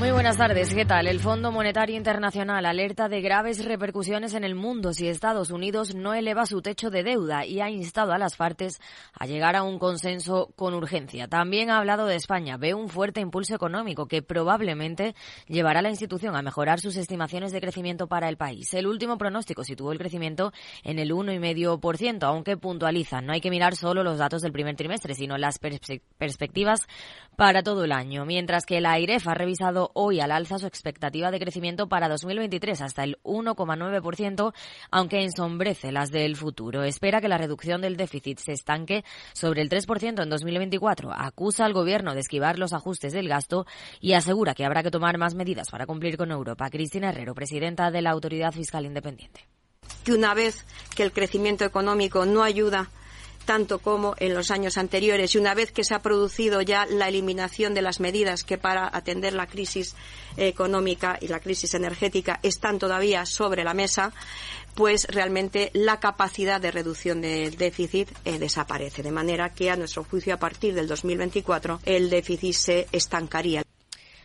Muy buenas tardes, ¿qué tal? El Fondo Monetario Internacional alerta de graves repercusiones en el mundo si Estados Unidos no eleva su techo de deuda y ha instado a las partes a llegar a un consenso con urgencia. También ha hablado de España. Ve un fuerte impulso económico que probablemente llevará a la institución a mejorar sus estimaciones de crecimiento para el país. El último pronóstico situó el crecimiento en el 1,5%, aunque puntualiza. No hay que mirar solo los datos del primer trimestre, sino las perspectivas para todo el año. Mientras que la AIREF ha revisado hoy al alza su expectativa de crecimiento para 2023 hasta el 1,9%, aunque ensombrece las del futuro. Espera que la reducción del déficit se estanque sobre el 3% en 2024. Acusa al gobierno de esquivar los ajustes del gasto y asegura que habrá que tomar más medidas para cumplir con Europa. Cristina Herrero, presidenta de la Autoridad Fiscal Independiente. Que una vez que el crecimiento económico no ayuda tanto como en los años anteriores. Y una vez que se ha producido ya la eliminación de las medidas que para atender la crisis económica y la crisis energética están todavía sobre la mesa, pues realmente la capacidad de reducción del déficit eh, desaparece. De manera que, a nuestro juicio, a partir del 2024, el déficit se estancaría.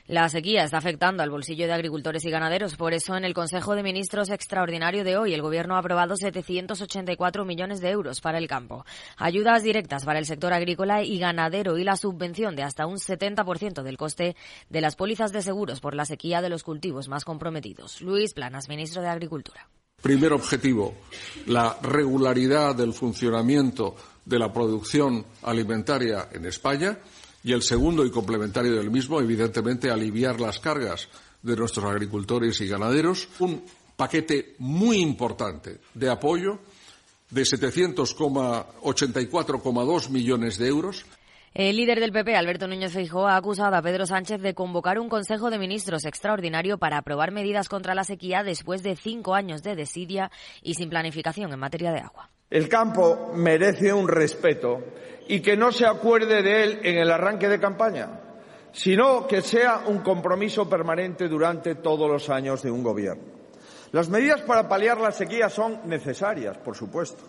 La sequía está afectando al bolsillo de agricultores y ganaderos. Por eso, en el Consejo de Ministros extraordinario de hoy, el Gobierno ha aprobado 784 millones de euros para el campo. Ayudas directas para el sector agrícola y ganadero y la subvención de hasta un 70% del coste de las pólizas de seguros por la sequía de los cultivos más comprometidos. Luis Planas, ministro de Agricultura. Primer objetivo, la regularidad del funcionamiento de la producción alimentaria en España y el segundo y complementario del mismo, evidentemente, aliviar las cargas de nuestros agricultores y ganaderos. Un paquete muy importante de apoyo de 784,2 millones de euros. El líder del PP, Alberto Núñez Feijóo, ha acusado a Pedro Sánchez de convocar un Consejo de Ministros extraordinario para aprobar medidas contra la sequía después de cinco años de desidia y sin planificación en materia de agua. El campo merece un respeto y que no se acuerde de él en el arranque de campaña, sino que sea un compromiso permanente durante todos los años de un gobierno. Las medidas para paliar la sequía son necesarias, por supuesto,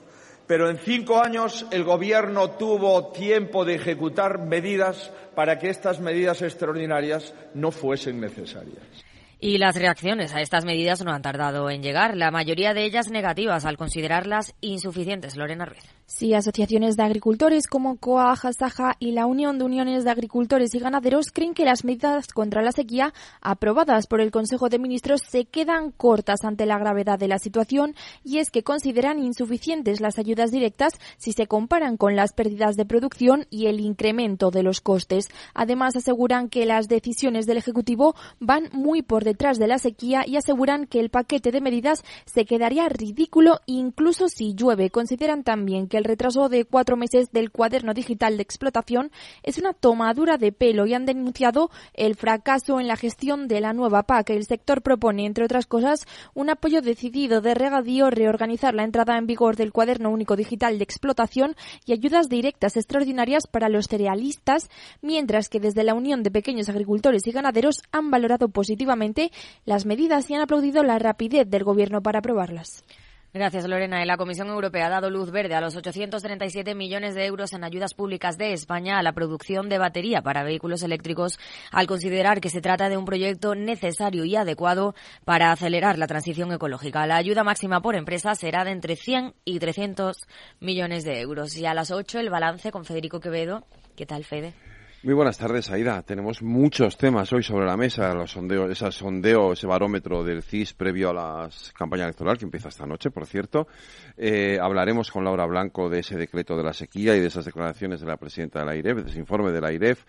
pero en cinco años el Gobierno tuvo tiempo de ejecutar medidas para que estas medidas extraordinarias no fuesen necesarias. Y las reacciones a estas medidas no han tardado en llegar, la mayoría de ellas negativas al considerarlas insuficientes. Lorena Ruiz. Sí, asociaciones de agricultores como COA, Jasaja y la Unión de Uniones de Agricultores y Ganaderos creen que las medidas contra la sequía aprobadas por el Consejo de Ministros se quedan cortas ante la gravedad de la situación y es que consideran insuficientes las ayudas directas si se comparan con las pérdidas de producción y el incremento de los costes. Además, aseguran que las decisiones del Ejecutivo van muy por detrás de la sequía y aseguran que el paquete de medidas se quedaría ridículo incluso si llueve. Consideran también que el retraso de cuatro meses del cuaderno digital de explotación es una tomadura de pelo y han denunciado el fracaso en la gestión de la nueva PAC. El sector propone, entre otras cosas, un apoyo decidido de regadío, reorganizar la entrada en vigor del cuaderno único digital de explotación y ayudas directas extraordinarias para los cerealistas, mientras que desde la Unión de Pequeños Agricultores y Ganaderos han valorado positivamente las medidas y han aplaudido la rapidez del Gobierno para aprobarlas. Gracias, Lorena. La Comisión Europea ha dado luz verde a los 837 millones de euros en ayudas públicas de España a la producción de batería para vehículos eléctricos, al considerar que se trata de un proyecto necesario y adecuado para acelerar la transición ecológica. La ayuda máxima por empresa será de entre 100 y 300 millones de euros. Y a las 8 el balance con Federico Quevedo. ¿Qué tal, Fede? Muy buenas tardes, Aida. Tenemos muchos temas hoy sobre la mesa. Los sondeos, ese sondeo, ese barómetro del CIS previo a la campaña electoral que empieza esta noche, por cierto. Eh, hablaremos con Laura Blanco de ese decreto de la sequía y de esas declaraciones de la presidenta de la IREF, de ese informe de la IREF.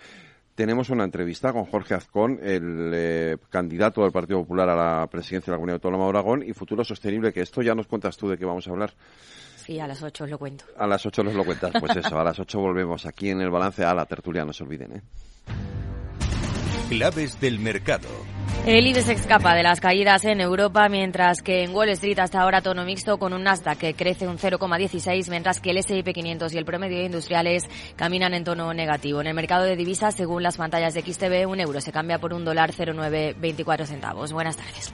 Tenemos una entrevista con Jorge Azcón, el eh, candidato del Partido Popular a la presidencia de la Comunidad Autónoma de Aragón y Futuro Sostenible, que esto ya nos cuentas tú de qué vamos a hablar. Sí, a las 8 os lo cuento. A las 8 nos lo cuentas, pues eso, a las 8 volvemos aquí en el balance a la tertulia, no se olviden. ¿eh? Claves del mercado. El IBEX escapa de las caídas en Europa, mientras que en Wall Street hasta ahora tono mixto con un Nasdaq que crece un 0,16, mientras que el S&P 500 y el promedio de industriales caminan en tono negativo. En el mercado de divisas, según las pantallas de XTB, un euro se cambia por un dólar 0,924 centavos. Buenas tardes.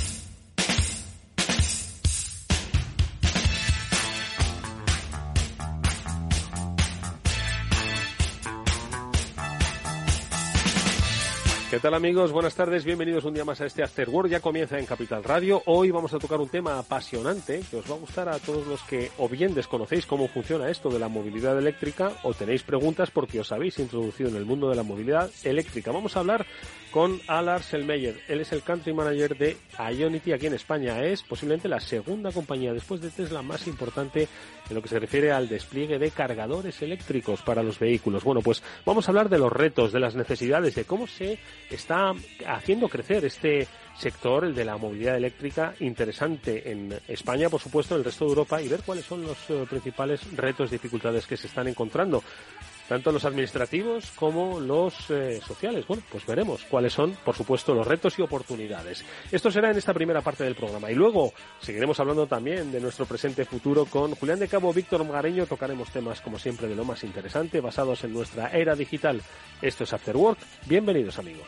¿Qué tal amigos? Buenas tardes, bienvenidos un día más a este After Work. Ya comienza en Capital Radio. Hoy vamos a tocar un tema apasionante que os va a gustar a todos los que o bien desconocéis cómo funciona esto de la movilidad eléctrica o tenéis preguntas porque os habéis introducido en el mundo de la movilidad eléctrica. Vamos a hablar con Alar Selmeyer. Él es el country manager de Ionity aquí en España. Es posiblemente la segunda compañía después de Tesla más importante en lo que se refiere al despliegue de cargadores eléctricos para los vehículos. Bueno, pues vamos a hablar de los retos, de las necesidades, de cómo se está haciendo crecer este sector, el de la movilidad eléctrica, interesante en España, por supuesto, en el resto de Europa y ver cuáles son los eh, principales retos y dificultades que se están encontrando tanto los administrativos como los eh, sociales. Bueno, pues veremos cuáles son, por supuesto, los retos y oportunidades. Esto será en esta primera parte del programa. Y luego seguiremos hablando también de nuestro presente futuro con Julián de Cabo, Víctor Magareño. Tocaremos temas, como siempre, de lo más interesante, basados en nuestra era digital. Esto es After Work. Bienvenidos, amigos.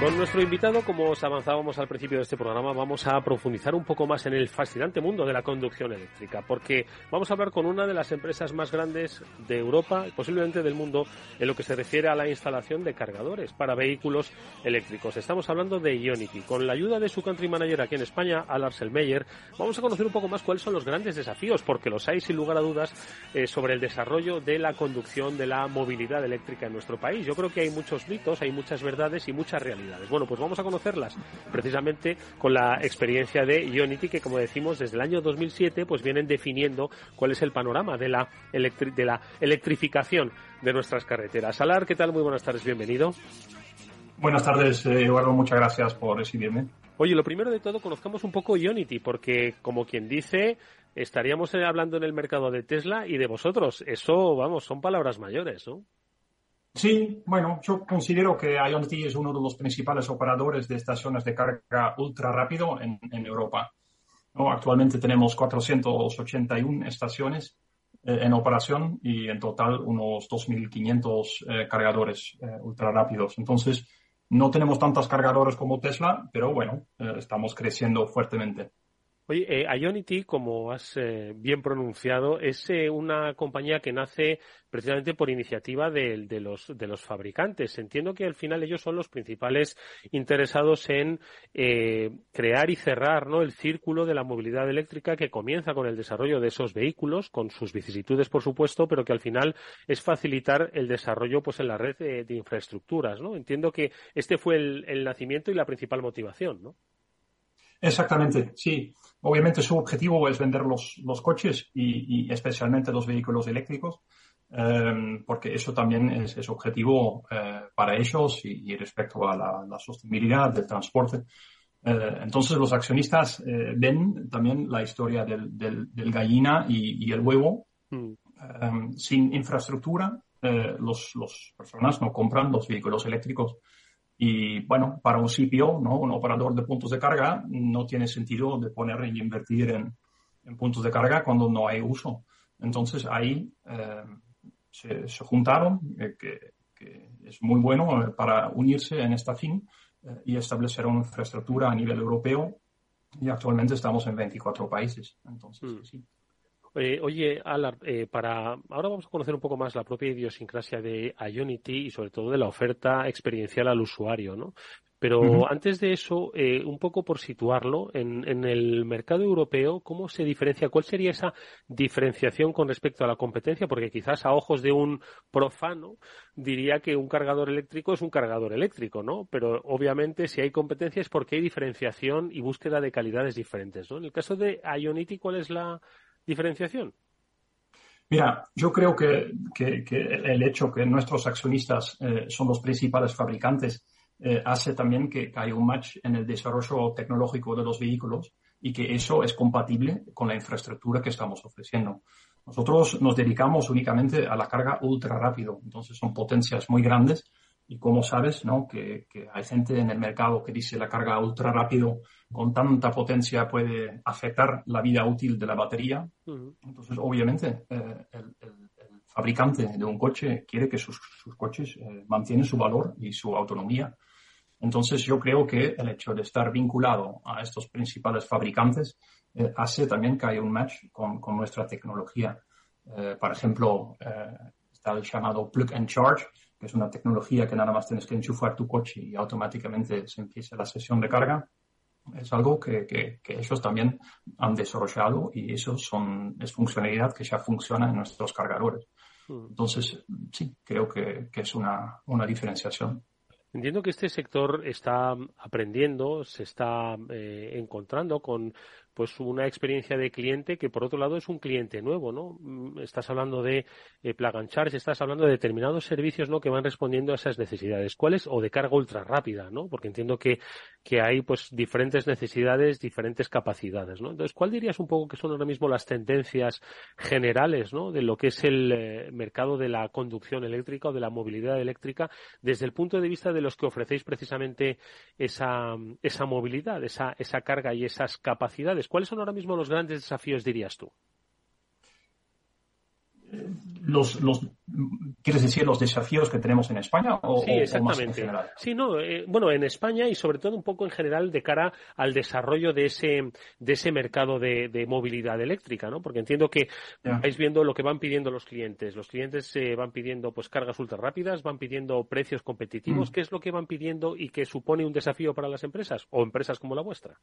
Con nuestro invitado, como os avanzábamos al principio de este programa, vamos a profundizar un poco más en el fascinante mundo de la conducción eléctrica, porque vamos a hablar con una de las empresas más grandes de Europa posiblemente del mundo en lo que se refiere a la instalación de cargadores para vehículos eléctricos. Estamos hablando de Ionity. Con la ayuda de su country manager aquí en España, Al Selmeyer, vamos a conocer un poco más cuáles son los grandes desafíos, porque los hay sin lugar a dudas eh, sobre el desarrollo de la conducción, de la movilidad eléctrica en nuestro país. Yo creo que hay muchos mitos, hay muchas verdades y muchas realidades. Bueno, pues vamos a conocerlas precisamente con la experiencia de Ionity, que como decimos, desde el año 2007 pues vienen definiendo cuál es el panorama de la, de la electrificación de nuestras carreteras. Alar, ¿qué tal? Muy buenas tardes, bienvenido. Buenas tardes, eh, Eduardo, muchas gracias por recibirme. Oye, lo primero de todo, conozcamos un poco Ionity, porque como quien dice, estaríamos hablando en el mercado de Tesla y de vosotros. Eso, vamos, son palabras mayores, ¿no? Sí, bueno, yo considero que Ionity es uno de los principales operadores de estaciones de carga ultra rápido en, Europa. Actualmente tenemos 481 estaciones eh, en operación y en total unos 2.500 eh, cargadores eh, ultra rápidos. Entonces, no tenemos tantos cargadores como Tesla, pero bueno, estamos creciendo fuertemente. Oye, eh, Ionity, como has eh, bien pronunciado, es eh, una compañía que nace precisamente por iniciativa de, los, fabricantes. Entiendo que al final ellos son los principales interesados en crear y cerrar ¿no? el círculo de la movilidad eléctrica que comienza con el desarrollo de esos vehículos, con sus vicisitudes, por supuesto, pero que al final es facilitar el desarrollo pues, en la red de, infraestructuras. ¿no? Entiendo que este fue el, el nacimiento y la principal motivación. ¿no? Exactamente, sí. Obviamente su objetivo es vender los, los coches y, y, especialmente los vehículos eléctricos, eh, porque eso también es, es objetivo eh, para ellos y, y respecto a la, la, sostenibilidad del transporte. Eh, entonces los accionistas eh, ven también la historia del, del, del gallina y, y, el huevo. Mm. Eh, sin infraestructura, los, los personas no compran los vehículos eléctricos. Y bueno, para un CPO, ¿no? un operador de puntos de carga, no tiene sentido de poner y invertir en, en puntos de carga cuando no hay uso. Entonces ahí eh, se, se, juntaron, eh, que, que, es muy bueno para unirse en esta fin y establecer una infraestructura a nivel europeo y actualmente estamos en 24 países. Entonces, mm. sí. Eh, oye, Alar, eh, para ahora vamos a conocer un poco más la propia idiosincrasia de Ionity y sobre todo de la oferta experiencial al usuario, ¿no? Pero antes de eso, eh, un poco por situarlo, en, en, el mercado europeo, ¿cómo se diferencia? ¿Cuál sería esa diferenciación con respecto a la competencia? Porque quizás a ojos de un profano diría que un cargador eléctrico es un cargador eléctrico, ¿no? Pero obviamente si hay competencia es porque hay diferenciación y búsqueda de calidades diferentes, ¿no? En el caso de Ionity, ¿cuál es la diferenciación? Mira, yo creo que, el hecho que nuestros accionistas eh, son los principales fabricantes eh, hace también que, haya un match en el desarrollo tecnológico de los vehículos y que eso es compatible con la infraestructura que estamos ofreciendo. Nosotros nos dedicamos únicamente a la carga ultra rápido, entonces son potencias muy grandes y como sabes, ¿no? Que, hay gente en el mercado que dice la carga ultra rápido con tanta potencia puede afectar la vida útil de la batería. Entonces, obviamente, eh, el, fabricante de un coche quiere que sus, coches eh, mantienen su valor y su autonomía. Entonces, yo creo que el hecho de estar vinculado a estos principales fabricantes eh, hace también que haya un match con, con nuestra tecnología. por ejemplo, está el llamado plug and charge, que es una tecnología que nada más tienes que enchufar tu coche y automáticamente se empieza la sesión de carga. Es algo que, que, ellos también han desarrollado y eso son, es funcionalidad que ya funciona en nuestros cargadores. Hmm. Entonces, sí, creo que, que es una, una diferenciación. Entiendo que este sector está aprendiendo, se está eh, encontrando con pues una experiencia de cliente que por otro lado es un cliente nuevo, ¿no? Mm, estás hablando de eh, estás hablando de determinados servicios, ¿no? Que van respondiendo a esas necesidades. ¿Cuáles? O de carga ultra rápida, ¿no? Porque entiendo que, que hay pues diferentes necesidades, diferentes capacidades, ¿no? Entonces, ¿cuál dirías un poco que son ahora mismo las tendencias generales, ¿no? De lo que es el eh, mercado de la conducción eléctrica o de la movilidad eléctrica desde el punto de vista de los que ofrecéis precisamente esa, esa movilidad, esa, esa carga y esas capacidades ¿Cuáles son ahora mismo los grandes desafíos, dirías tú? Los, los, ¿Quieres decir los desafíos que tenemos en España o, sí, exactamente. sí, no, eh, bueno, en España y sobre todo un poco en general de cara al desarrollo de ese, de ese mercado de, movilidad eléctrica, ¿no? Porque entiendo que vais viendo lo que van pidiendo los clientes. Los clientes eh, van pidiendo pues cargas ultra rápidas, van pidiendo precios competitivos. Mm. ¿Qué es lo que van pidiendo y que supone un desafío para las empresas o empresas como la vuestra?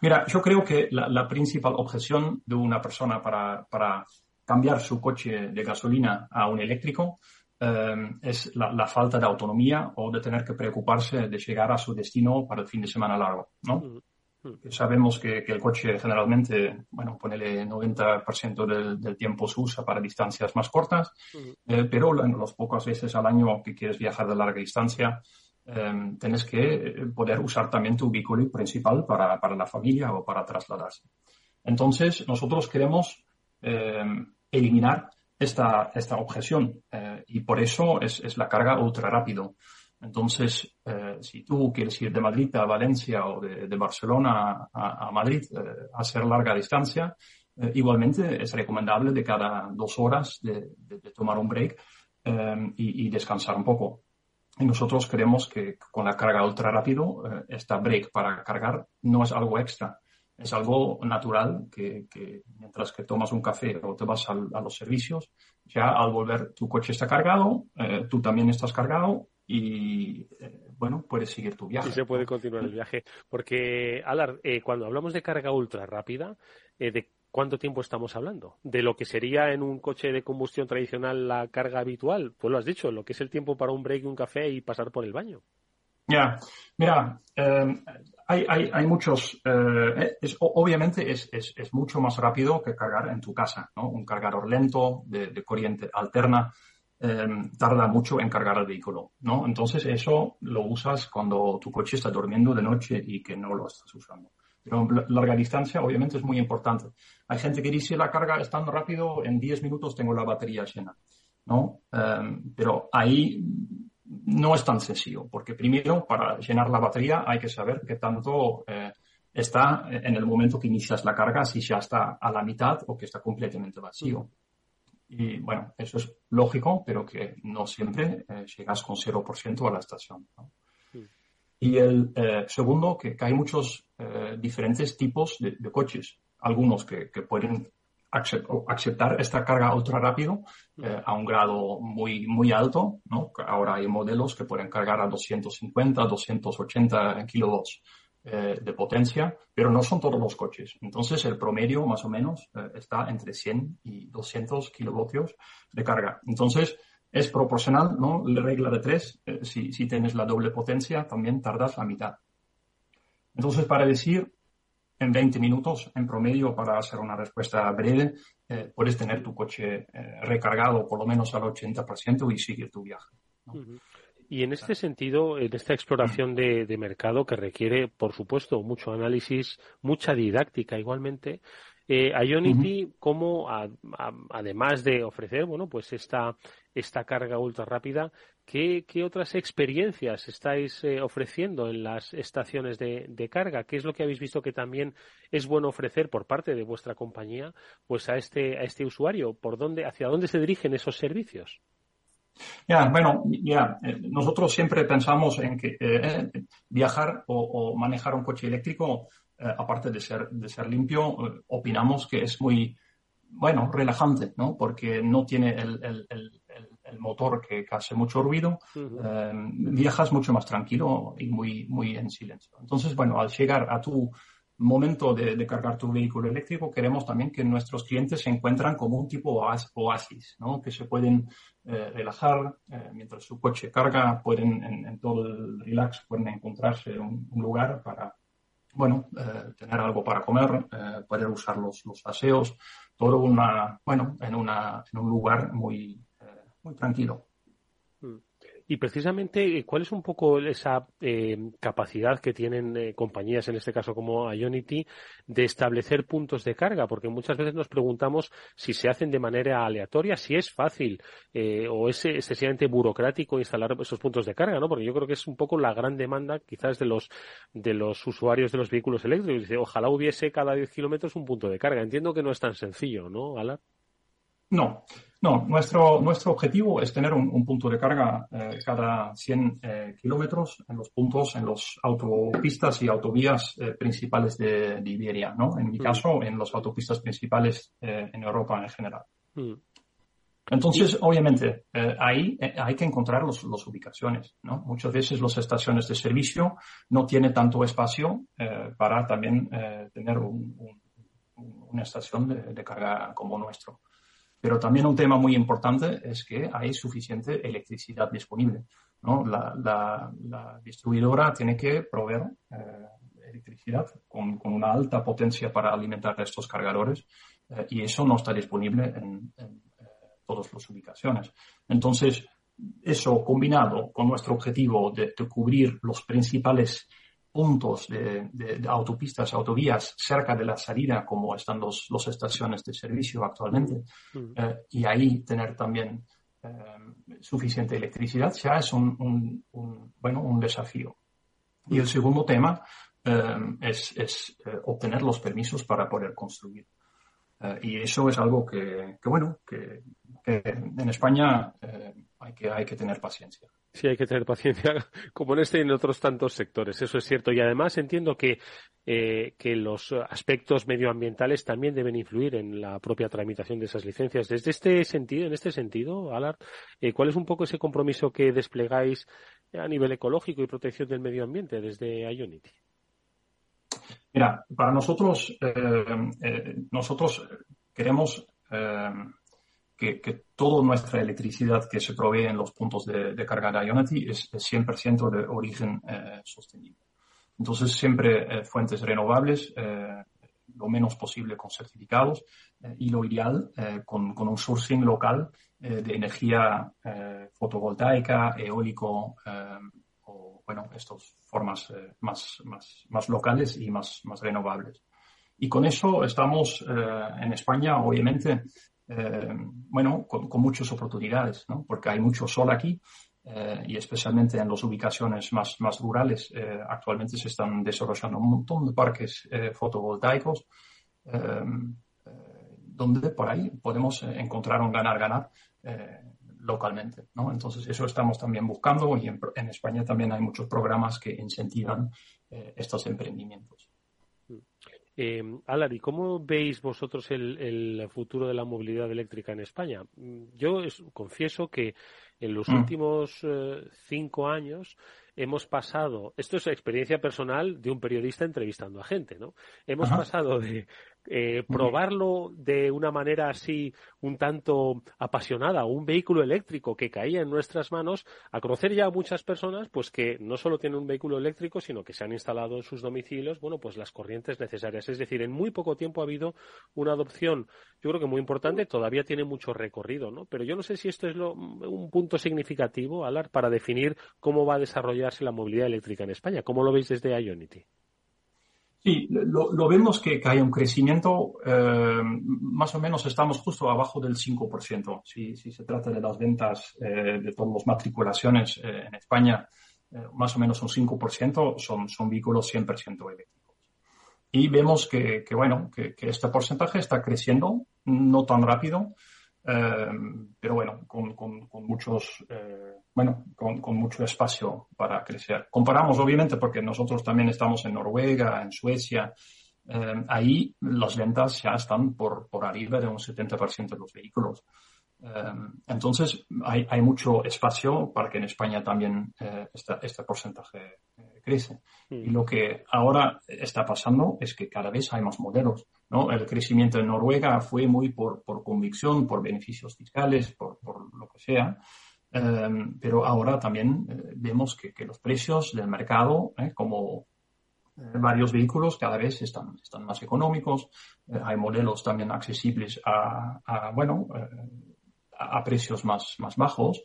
Mira, yo creo que la, principal objeción de una persona para, para, cambiar su coche de gasolina a un eléctrico eh, es la, falta de autonomía o de tener que preocuparse de llegar a su destino para el fin de semana largo, ¿no? Sabemos que, el coche generalmente, bueno, ponele 90% del, del, tiempo se usa para distancias más cortas, eh, pero las pocas veces al año que quieres viajar de larga distancia, Em, tienes que eh, poder usar también tu vehículo principal para, para la familia o para trasladarse. Entonces, nosotros queremos em, eliminar esta, esta objeción eh, y por eso es, es, la carga ultra rápido. Entonces, eh, si tú quieres ir de Madrid a Valencia o de, de Barcelona a, a Madrid a hacer larga distancia, igualmente es recomendable de cada dos horas de, de, tomar un break em, y, y, descansar un poco. Y nosotros creemos que con la carga ultra rápido, eh, esta break para cargar no es algo extra. Es algo natural que, mientras que tomas un café o te vas a los servicios, ya al volver tu coche está cargado, eh, tú también estás cargado y eh, bueno, puedes seguir tu viaje. Y se puede continuar el viaje. Porque, Alar, cuando hablamos de carga ultra rápida, ¿de ¿cuánto tiempo estamos hablando? De lo que sería en un coche de combustión tradicional la carga habitual. Pues lo has dicho, lo que es el tiempo para un break, un café y pasar por el baño. Ya, mira, eh, hay, hay, hay, muchos, eh, obviamente es, es, es, mucho más rápido que cargar en tu casa, ¿no? Un cargador lento de, corriente alterna eh, tarda mucho en cargar el vehículo, ¿no? Entonces eso lo usas cuando tu coche está durmiendo de noche y que no lo estás usando. Pero larga distancia, obviamente, es muy importante. Hay gente que dice la carga es tan rápido, en 10 minutos tengo la batería llena. ¿no? Em, pero ahí no es tan sencillo, porque primero, para llenar la batería hay que saber qué tanto eh, está en el momento que inicias la carga, si ya está a la mitad o que está completamente vacío. Y bueno, eso es lógico, pero que no siempre eh, llegas con 0% a la estación. Y el eh, segundo, que, hay muchos diferentes tipos de, coches. Algunos que, pueden aceptar esta carga ultra rápido a un grado muy, muy alto. ¿no? Ahora hay modelos que pueden cargar a 250, 280 kilovatios eh, de potencia, pero no son todos los coches. Entonces el promedio más o menos eh, está entre 100 y 200 kilovatios de carga. Entonces es proporcional, ¿no? La regla de tres, eh, si, si tienes la doble potencia, también tardas la mitad. Entonces, para decir, en 20 minutos, en promedio, para hacer una respuesta breve, puedes tener tu coche recargado por lo menos al 80% y seguir tu viaje. Y en este sentido, en esta exploración de, mercado que requiere, por supuesto, mucho análisis, mucha didáctica igualmente, eh, Ionity, ¿cómo, además de ofrecer, bueno, pues esta, esta carga ultra rápida, ¿qué, otras experiencias estáis eh, ofreciendo en las estaciones de, de, carga? ¿Qué es lo que habéis visto que también es bueno ofrecer por parte de vuestra compañía, pues a este, a este usuario? ¿Por dónde, hacia dónde se dirigen esos servicios? Ya, bueno, ya, eh, nosotros siempre pensamos en que eh, viajar o, manejar un coche eléctrico, eh, aparte de ser, de ser limpio, opinamos que es muy, bueno, relajante, ¿no? Porque no tiene el, el, el, el motor que, hace mucho ruido, viajas mucho más tranquilo y muy, muy en silencio. Entonces, bueno, al llegar a tu momento de, cargar tu vehículo eléctrico, queremos también que nuestros clientes se encuentran como un tipo oasis, ¿no? que se pueden eh, relajar eh, mientras su coche carga, pueden en, todo el relax, pueden encontrarse un, un lugar para, bueno, eh, tener algo para comer, poder usar los, los aseos, todo una, bueno, en, una, en un lugar muy, muy tranquilo. Y precisamente, ¿cuál es un poco esa eh, capacidad que tienen eh, compañías, en este caso como Ionity, de establecer puntos de carga? Porque muchas veces nos preguntamos si se hacen de manera aleatoria, si es fácil eh, o es excesivamente burocrático instalar esos puntos de carga, ¿no? Porque yo creo que es un poco la gran demanda quizás de los, de los usuarios de los vehículos eléctricos. Dice, ojalá hubiese cada 10 kilómetros un punto de carga. Entiendo que no es tan sencillo, ¿no, Alar? No, no, nuestro, nuestro objetivo es tener un, punto de carga eh, cada 100 eh, kilómetros en los puntos, en las autopistas y autovías eh, principales de, Iberia, ¿no? En mi mm. caso, en las autopistas principales en Europa en general. Mm. Entonces, obviamente, ahí hay que encontrar las ubicaciones, ¿no? Muchas veces las estaciones de servicio no tienen tanto espacio para también tener una estación de, de carga como nuestro. Pero también un tema muy importante es que hay suficiente electricidad disponible. ¿no? La, la, distribuidora tiene que proveer eh, electricidad con, con, una alta potencia para alimentar estos cargadores eh, y eso no está disponible en, en eh, todas las ubicaciones. Entonces, eso combinado con nuestro objetivo de, de cubrir los principales puntos de, autopistas, autovías cerca de la salida, como están los, las estaciones de servicio actualmente, mm. eh, y ahí tener también eh, suficiente electricidad, ya es un, bueno, un desafío. Y el segundo tema eh, es, es obtener los permisos para poder construir. y eso es algo que, que bueno, que, que, en España hay, que, hay que tener paciencia. Sí, hay que tener paciencia, como en este y en otros tantos sectores, eso es cierto. Y además entiendo que, eh, que los aspectos medioambientales también deben influir en la propia tramitación de esas licencias. Desde este sentido, en este sentido, Alar, eh, ¿cuál es un poco ese compromiso que desplegáis a nivel ecológico y protección del medio ambiente desde Ionity? Mira, para nosotros, eh, nosotros queremos que, que, toda nuestra electricidad que se provee en los puntos de, de carga de Ionity es, 100% de origen eh, sostenible. Entonces, siempre eh, fuentes renovables, eh, lo menos posible con certificados y lo ideal con, con, un sourcing local de energía fotovoltaica, eólico o, bueno, estas formas más, más, más locales y más, más renovables. Y con eso estamos en España, obviamente, eh, bueno, con, muchas oportunidades, ¿no? Porque hay mucho sol aquí eh, y especialmente en las ubicaciones más, más rurales eh, actualmente se están desarrollando un montón de parques fotovoltaicos donde por ahí podemos encontrar un ganar-ganar localmente. ¿no? Entonces, eso estamos también buscando y en, España también hay muchos programas que incentivan estos emprendimientos. Eh, Alari, ¿cómo veis vosotros el, futuro de la movilidad eléctrica en España? Yo confieso que en los mm. últimos eh, cinco años hemos pasado, esto es experiencia personal de un periodista entrevistando a gente, ¿no? Hemos pasado de eh, probarlo de una manera así un tanto apasionada, un vehículo eléctrico que caía en nuestras manos, a conocer ya a muchas personas pues que no solo tienen un vehículo eléctrico, sino que se han instalado en sus domicilios, bueno, pues las corrientes necesarias. Es decir, en muy poco tiempo ha habido una adopción, yo creo que muy importante, todavía tiene mucho recorrido, ¿no? Pero yo no sé si esto es un punto significativo, Alar, para definir cómo va a desarrollarse la movilidad eléctrica en España. ¿Cómo lo veis desde Ionity? Sí, lo, vemos que, hay un crecimiento, eh, más o menos estamos justo abajo del 5%. Si, si se trata de las ventas eh, de todas las matriculaciones eh, en España, más o menos un 5% son, son vehículos 100% eléctricos. Y vemos que, bueno, que, este porcentaje está creciendo, no tan rápido, pero bueno, con, con, con muchos bueno, con, mucho espacio para crecer. Comparamos, obviamente, porque nosotros también estamos en Noruega, en Suecia, eh, ahí las ventas ya están por, por arriba de un 70% de los vehículos. Eh, entonces, hay, hay, mucho espacio para que en España también eh, este porcentaje crece. Mm. Y lo que ahora está pasando es que cada vez hay más modelos. ¿no? El crecimiento en Noruega fue muy por, por convicción, por beneficios fiscales, por, por lo que sea. Em, pero ahora también eh, vemos que, los precios del mercado, eh, como eh, varios vehículos, cada vez están, están más económicos. hay modelos también accesibles a, bueno, a, precios más, más bajos.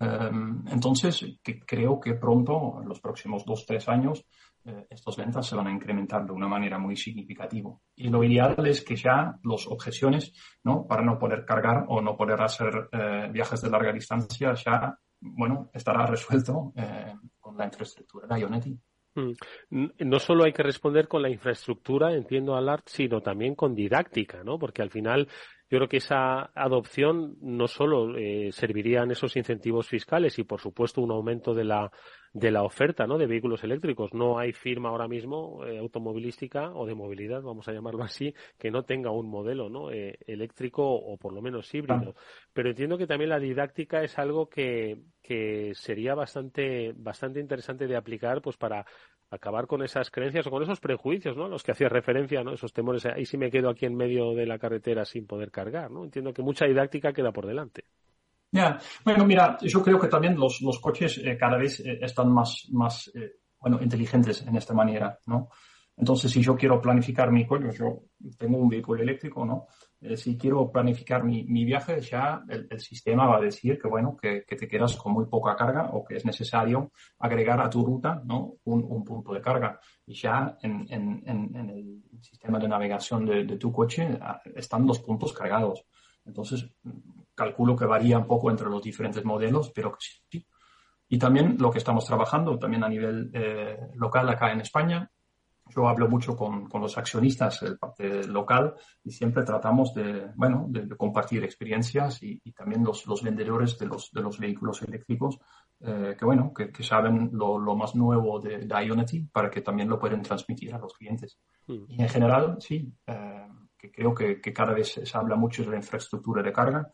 Em, entonces, que creo que pronto, en los próximos dos, tres años, eh, estas ventas se van a incrementar de una manera muy significativa. Y lo ideal es que ya las objeciones, ¿no? Para no poder cargar o no poder hacer eh, viajes de larga distancia, ya, bueno, estará resuelto eh, con la infraestructura de Ionity. Mm. No solo hay que responder con la infraestructura, entiendo Alart, sino también con didáctica, ¿no? Porque al final yo creo que esa adopción no solo eh, servirían esos incentivos fiscales y, por supuesto, un aumento de la, de la oferta ¿no? de vehículos eléctricos. No hay firma ahora mismo eh, automovilística o de movilidad, vamos a llamarlo así, que no tenga un modelo ¿no? Eh, eléctrico o por lo menos híbrido. Pero entiendo que también la didáctica es algo que, que sería bastante, bastante interesante de aplicar pues para acabar con esas creencias o con esos prejuicios, ¿no? Los que hacías referencia, ¿no? Esos temores, ahí sí me quedo aquí en medio de la carretera sin poder cargar, ¿no? Entiendo que mucha didáctica queda por delante. Ya, bueno, mira, yo creo que también los, los coches eh, cada vez eh, están más, más eh, bueno, inteligentes en esta manera, ¿no? Entonces, si yo quiero planificar mi coche, yo tengo un vehículo eléctrico, ¿no? Eh, si quiero planificar mi, mi viaje, ya el, sistema va a decir que, bueno, que, que, te quedas con muy poca carga o que es necesario agregar a tu ruta, ¿no? Un, un punto de carga. Y ya en, en, en, el sistema de navegación de, de, tu coche ah, están los puntos cargados. Entonces, calculo que varía un poco entre los diferentes modelos, pero que sí. Y también lo que estamos trabajando, también a nivel eh, local acá en España, yo hablo mucho con, con los accionistas del parte local y siempre tratamos de, bueno, de, compartir experiencias y, y, también los, los vendedores de los, de los vehículos eléctricos eh, que, bueno, que, que saben lo, lo, más nuevo de, de, Ionity para que también lo puedan transmitir a los clientes. Mm. Y en general, sí, eh, que creo que, que, cada vez se habla mucho de la infraestructura de carga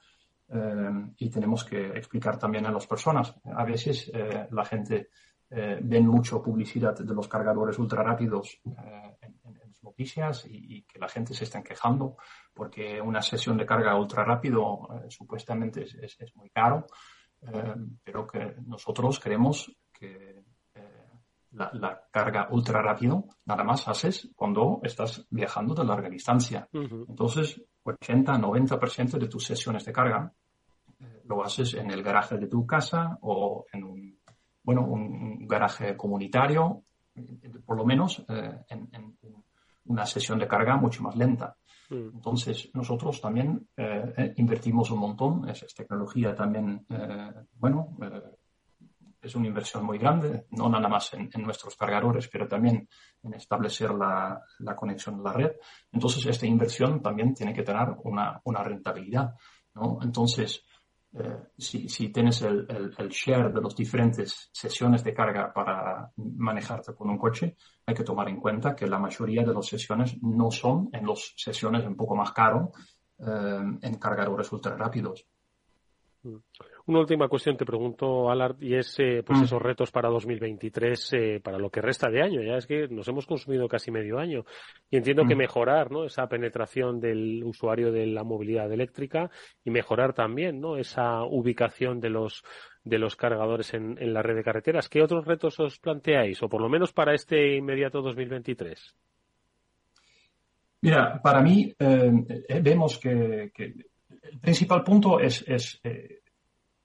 eh, y tenemos que explicar también a las personas. A veces eh, la gente eh, ven mucho publicidad de los cargadores ultra rápidos eh, en, las noticias y, que la gente se está quejando porque una sesión de carga ultra rápido eh, supuestamente es, es, muy caro, pero que nosotros creemos que la, la, carga ultra rápido nada más haces cuando estás viajando de larga distancia. Entonces, 80-90% de tus sesiones de carga lo haces en el garaje de tu casa o en un bueno, un, garaje comunitario, por lo menos eh, en, una sesión de carga mucho más lenta. Mm. Entonces, nosotros también eh, eh, invertimos un montón, es, tecnología también, bueno, es una inversión muy grande, no nada más en, nuestros cargadores, pero también en establecer la, la, conexión de la red. Entonces, esta inversión también tiene que tener una, una rentabilidad. ¿no? Entonces, eh, si, tienes el, el, share de las diferentes sesiones de carga para manejarte con un coche, hay que tomar en cuenta que la mayoría de las sesiones no son en las sesiones un poco más caro eh, en cargadores ultra rápidos. Mm. Una última cuestión te pregunto, Alard, y es eh, pues mm. esos retos para 2023, eh, para lo que resta de año. Ya es que nos hemos consumido casi medio año y entiendo que mm. mejorar, ¿no? Esa penetración del usuario de la movilidad eléctrica y mejorar también, ¿no? Esa ubicación de los de los cargadores en, la red de carreteras. ¿Qué otros retos os planteáis, o por lo menos para este inmediato 2023? Mira, para mí eh, vemos que, el principal punto es, es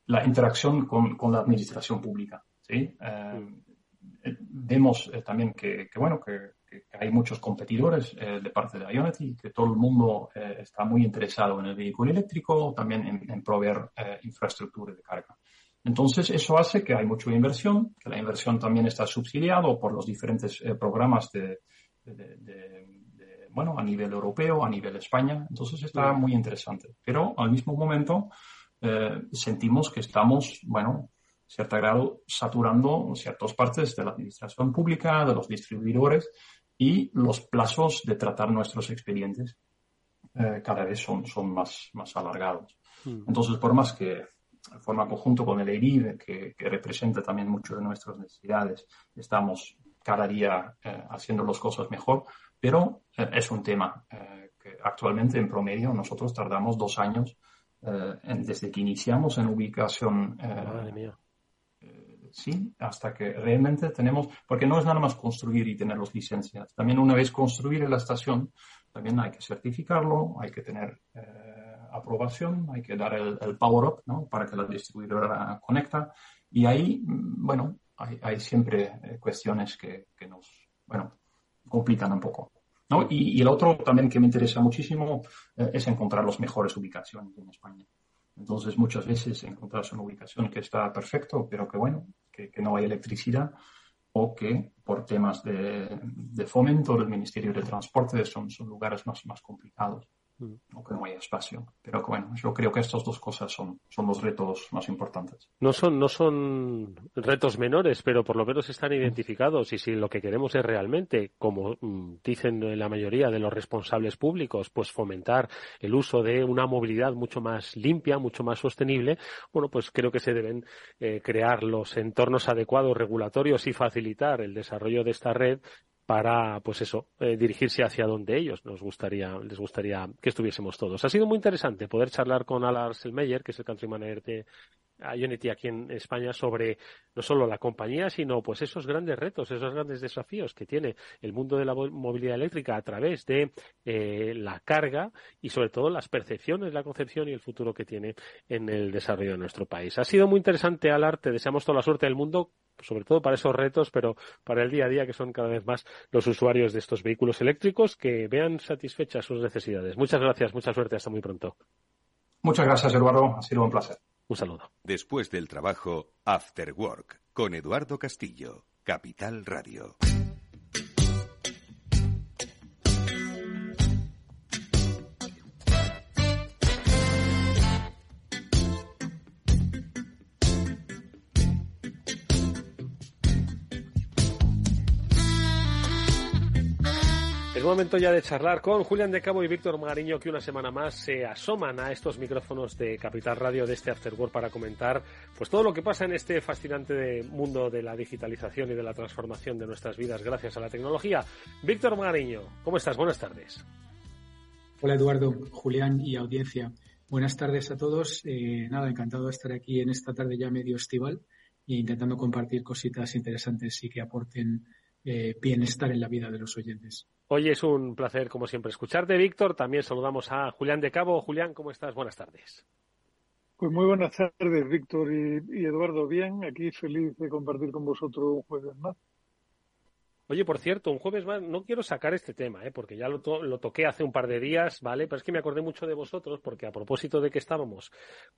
la interacción con, con la administración pública. ¿sí? Eh, vemos eh, también que, que bueno, que, hay muchos competidores eh, de parte de Ionity, que todo el mundo está muy interesado en el vehículo eléctrico, también en, proveer infraestructura de carga. Entonces, eso hace que hay mucha inversión, que la inversión también está subsidiado por los diferentes programas de, de, de, bueno, a nivel europeo, a nivel España. Entonces, está muy interesante. Pero al mismo momento, eh, sentimos que estamos, bueno, cierto grado saturando ciertas partes de la administración pública, de los distribuidores y los plazos de tratar nuestros expedientes eh, cada vez son, son más, más alargados. Hmm. Entonces, por más que forma conjunto con el EIRIB, que, que, representa también mucho de nuestras necesidades, estamos cada día eh, haciendo las cosas mejor, pero es un tema que actualmente en promedio nosotros tardamos dos años eh, desde que iniciamos en ubicación. Eh, eh, sí, hasta que realmente tenemos, porque no es nada más construir y tener las licencias. También una vez construir la estación, también hay que certificarlo, hay que tener aprobación, hay que dar el, power up ¿no? para que la distribuidora conecta. Y ahí, mm, bueno, hay, hay siempre cuestiones que, que, nos, bueno, complican un poco. ¿No? Y, el otro también que me interesa muchísimo eh, es encontrar las mejores ubicaciones en España. Entonces, muchas veces encontras una ubicación que está perfecto, pero que bueno, que, no hay electricidad o que por temas de, fomento del Ministerio de Transporte son, son lugares más, más complicados. O que no hay espacio. Pero bueno, yo creo que estas dos cosas son, son los retos más importantes. No son, no son retos menores, pero por lo menos están identificados y si lo que queremos es realmente, como mm, dicen la mayoría de los responsables públicos, pues fomentar el uso de una movilidad mucho más limpia, mucho más sostenible, bueno, pues creo que se deben eh, crear los entornos adecuados regulatorios y facilitar el desarrollo de esta red para, pues eso, eh, dirigirse hacia donde ellos nos gustaría, les gustaría que estuviésemos todos. Ha sido muy interesante poder charlar con Alar Selmeyer, que es el country manager de Unity aquí en España, sobre no solo la compañía, sino pues esos grandes retos, esos grandes desafíos que tiene el mundo de la movilidad eléctrica a través de eh, la carga y sobre todo las percepciones, la concepción y el futuro que tiene en el desarrollo de nuestro país. Ha sido muy interesante, Alar, te deseamos toda la suerte del mundo sobre todo para esos retos, pero para el día a día que son cada vez más los usuarios de estos vehículos eléctricos que vean satisfechas sus necesidades. Muchas gracias, mucha suerte, hasta muy pronto. Muchas gracias, Eduardo. Ha sido un placer. Un saludo. Después del trabajo, After Work, con Eduardo Castillo, Capital Radio. Momento ya de charlar con Julián de Cabo y Víctor Magariño, que una semana más se asoman a estos micrófonos de Capital Radio de este Afterworld para comentar pues todo lo que pasa en este fascinante mundo de la digitalización y de la transformación de nuestras vidas gracias a la tecnología. Víctor Magariño, ¿cómo estás? Buenas tardes. Hola Eduardo, Julián y audiencia. Buenas tardes a todos. Eh, nada, encantado de estar aquí en esta tarde ya medio estival e intentando compartir cositas interesantes y que aporten eh, bienestar en la vida de los oyentes. Hoy es un placer, como siempre, escucharte, Víctor. También saludamos a Julián de Cabo. Julián, ¿cómo estás? Buenas tardes. Pues muy buenas tardes, Víctor y, Eduardo. Bien, aquí feliz de compartir con vosotros un jueves más. Oye, por cierto, un jueves más, no quiero sacar este tema, ¿eh? porque ya lo, toqué hace un par de días, ¿vale? Pero es que me acordé mucho de vosotros, porque a propósito de que estábamos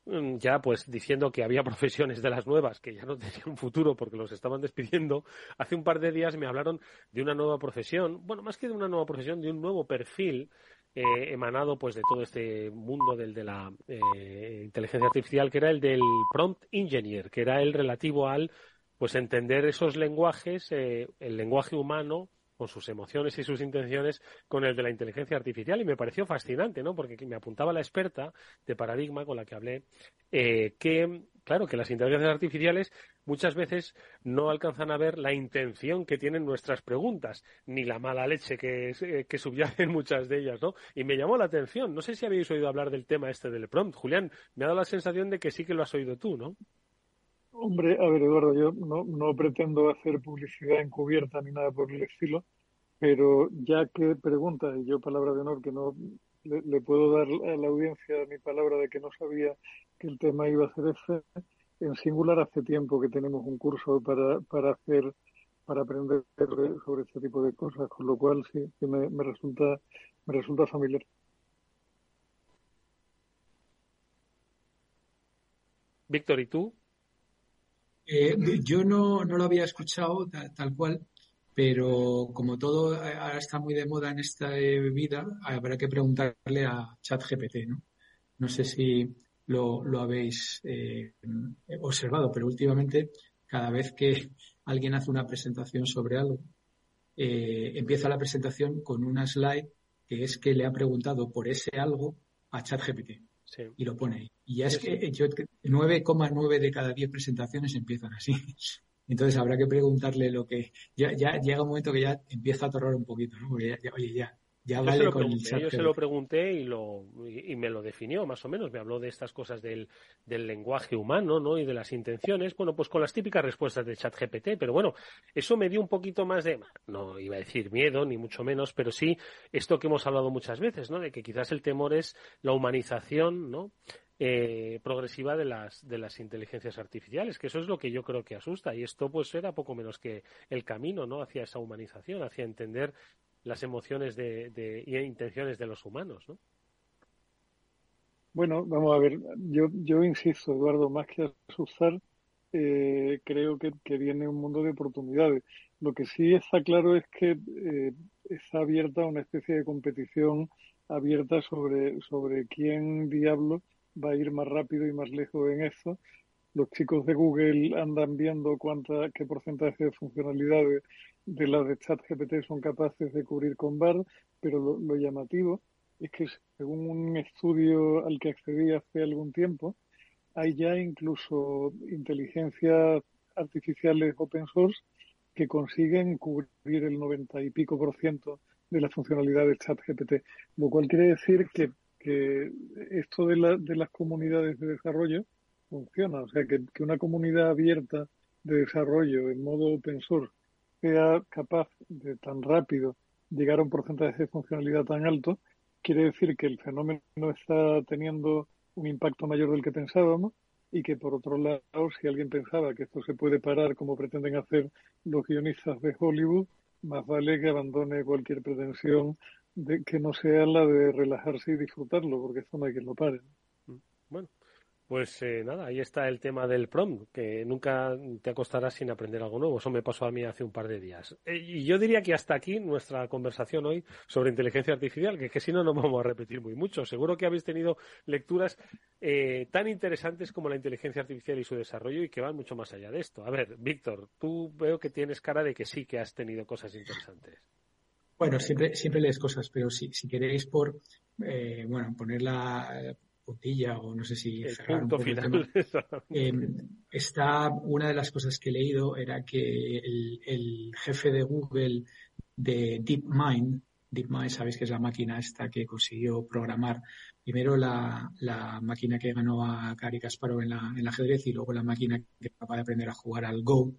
mm, ya pues diciendo que había profesiones de las nuevas que ya no tenían futuro porque los estaban despidiendo, hace un par de días me hablaron de una nueva profesión, bueno, más que de una nueva profesión, de un nuevo perfil eh, emanado pues de todo este mundo del de la eh, inteligencia artificial, que era el del prompt engineer, que era el relativo al pues entender esos lenguajes, eh, el lenguaje humano con sus emociones y sus intenciones con el de la inteligencia artificial y me pareció fascinante, ¿no? Porque me apuntaba la experta de Paradigma con la que hablé eh, que claro que las inteligencias artificiales muchas veces no alcanzan a ver la intención que tienen nuestras preguntas ni la mala leche que, eh, que subyacen muchas de ellas, ¿no? Y me llamó la atención. No sé si habéis oído hablar del tema este del prompt, Julián. Me ha dado la sensación de que sí que lo has oído tú, ¿no? Hombre, a ver, Eduardo, yo no, no pretendo hacer publicidad encubierta ni nada por el estilo, pero ya que pregunta, y yo palabra de honor que no le, puedo dar a la audiencia mi palabra de que no sabía que el tema iba a ser ese, en singular hace tiempo que tenemos un curso para, para hacer, para aprender sobre este tipo de cosas, con lo cual sí, que me, me resulta, me resulta familiar. Víctor, ¿y tú? Eh, yo no, no, lo había escuchado tal, cual, pero como todo ahora está muy de moda en esta eh, vida, habrá que preguntarle a ChatGPT, ¿no? No sé si lo, lo habéis eh, observado, pero últimamente cada vez que alguien hace una presentación sobre algo, empieza la presentación con una slide que es que le ha preguntado por ese algo a ChatGPT. Y lo pone ahí. Y ya es que yo 9,9 de cada 10 presentaciones empiezan así. Entonces habrá que preguntarle lo que ya, ya llega un momento que ya empieza a atorrar un poquito, ¿no? Porque ya, oye, ya, ya yo, se lo, pregunté, yo se lo pregunté y, lo, y, me lo definió más o menos. Me habló de estas cosas del, del lenguaje humano ¿no? y de las intenciones. Bueno, pues con las típicas respuestas de ChatGPT. Pero bueno, eso me dio un poquito más de, no iba a decir miedo, ni mucho menos, pero sí esto que hemos hablado muchas veces, ¿no? de que quizás el temor es la humanización ¿no? Eh, progresiva de las, de las inteligencias artificiales, que eso es lo que yo creo que asusta. Y esto pues era poco menos que el camino ¿no? hacia esa humanización, hacia entender las emociones de, intenciones de los humanos, ¿no? Bueno, vamos a ver, yo, yo insisto, Eduardo, más que asustar, eh, creo que, viene un mundo de oportunidades. Lo que sí está claro es que eh, está abierta una especie de competición abierta sobre, sobre quién diablo va a ir más rápido y más lejos en eso. Los chicos de Google andan viendo cuánta, qué porcentaje de funcionalidades de las de ChatGPT son capaces de cubrir con BARD, pero lo, llamativo es que según un estudio al que accedí hace algún tiempo, hay ya incluso inteligencias artificiales open source que consiguen cubrir el 90 y pico por ciento de la funcionalidad de ChatGPT, lo cual quiere decir que, que esto de, la, de las comunidades de desarrollo funciona, o sea, que, que una comunidad abierta de desarrollo en modo open source sea capaz de tan rápido llegar a un porcentaje de funcionalidad tan alto, quiere decir que el fenómeno está teniendo un impacto mayor del que pensábamos y que por otro lado, si alguien pensaba que esto se puede parar como pretenden hacer los guionistas de Hollywood, más vale que abandone cualquier pretensión de que no sea la de relajarse y disfrutarlo, porque esto no hay que lo pare. Bueno, pues eh, nada, ahí está el tema del prom, que nunca te acostarás sin aprender algo nuevo. Eso me pasó a mí hace un par de días. Eh, y yo diría que hasta aquí nuestra conversación hoy sobre inteligencia artificial, que, que si no, no vamos a repetir muy mucho. Seguro que habéis tenido lecturas eh, tan interesantes como la inteligencia artificial y su desarrollo y que van mucho más allá de esto. A ver, Víctor, tú veo que tienes cara de que sí que has tenido cosas interesantes. Bueno, siempre, siempre lees cosas, pero si, si queréis por, bueno, ponerla puntilla o no sé si em, está una de las cosas que he leído era que el, jefe de Google de DeepMind DeepMind sabéis que es la máquina esta que consiguió programar primero la, máquina que ganó a Gary Kasparov en, la, en el ajedrez y luego la máquina que es capaz de aprender a jugar al Go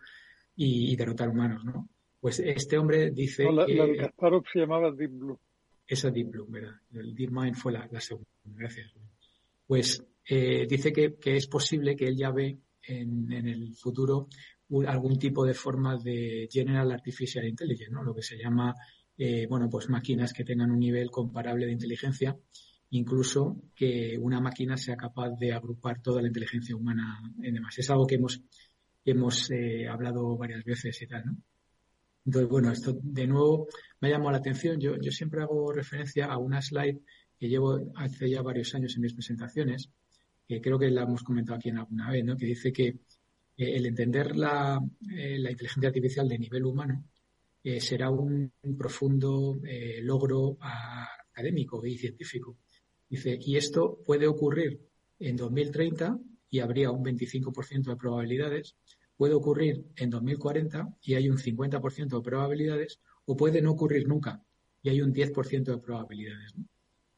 y, derrotar humanos, ¿no? Pues este hombre dice la, que... La de Kasparov se llamaba Deep Blue. Esa Deep Blue, ¿verdad? El DeepMind fue la, la segunda. Gracias pues eh, dice que, es posible que él ya ve en, el futuro algún tipo de forma de General Artificial Intelligence, ¿no? lo que se llama eh, bueno, pues máquinas que tengan un nivel comparable de inteligencia, incluso que una máquina sea capaz de agrupar toda la inteligencia humana en demás. Es algo que hemos, hemos eh, hablado varias veces y tal, ¿no? Entonces, bueno, esto de nuevo me ha llamado la atención. Yo, yo siempre hago referencia a una slide que llevo hace ya varios años en mis presentaciones, que creo que la hemos comentado aquí en alguna vez, ¿no? que dice que eh, el entender la, la inteligencia artificial de nivel humano eh, será un, profundo eh, logro académico y científico. Dice, y esto puede ocurrir en 2030 y habría un 25% de probabilidades, puede ocurrir en 2040 y hay un 50% de probabilidades, o puede no ocurrir nunca y hay un 10% de probabilidades.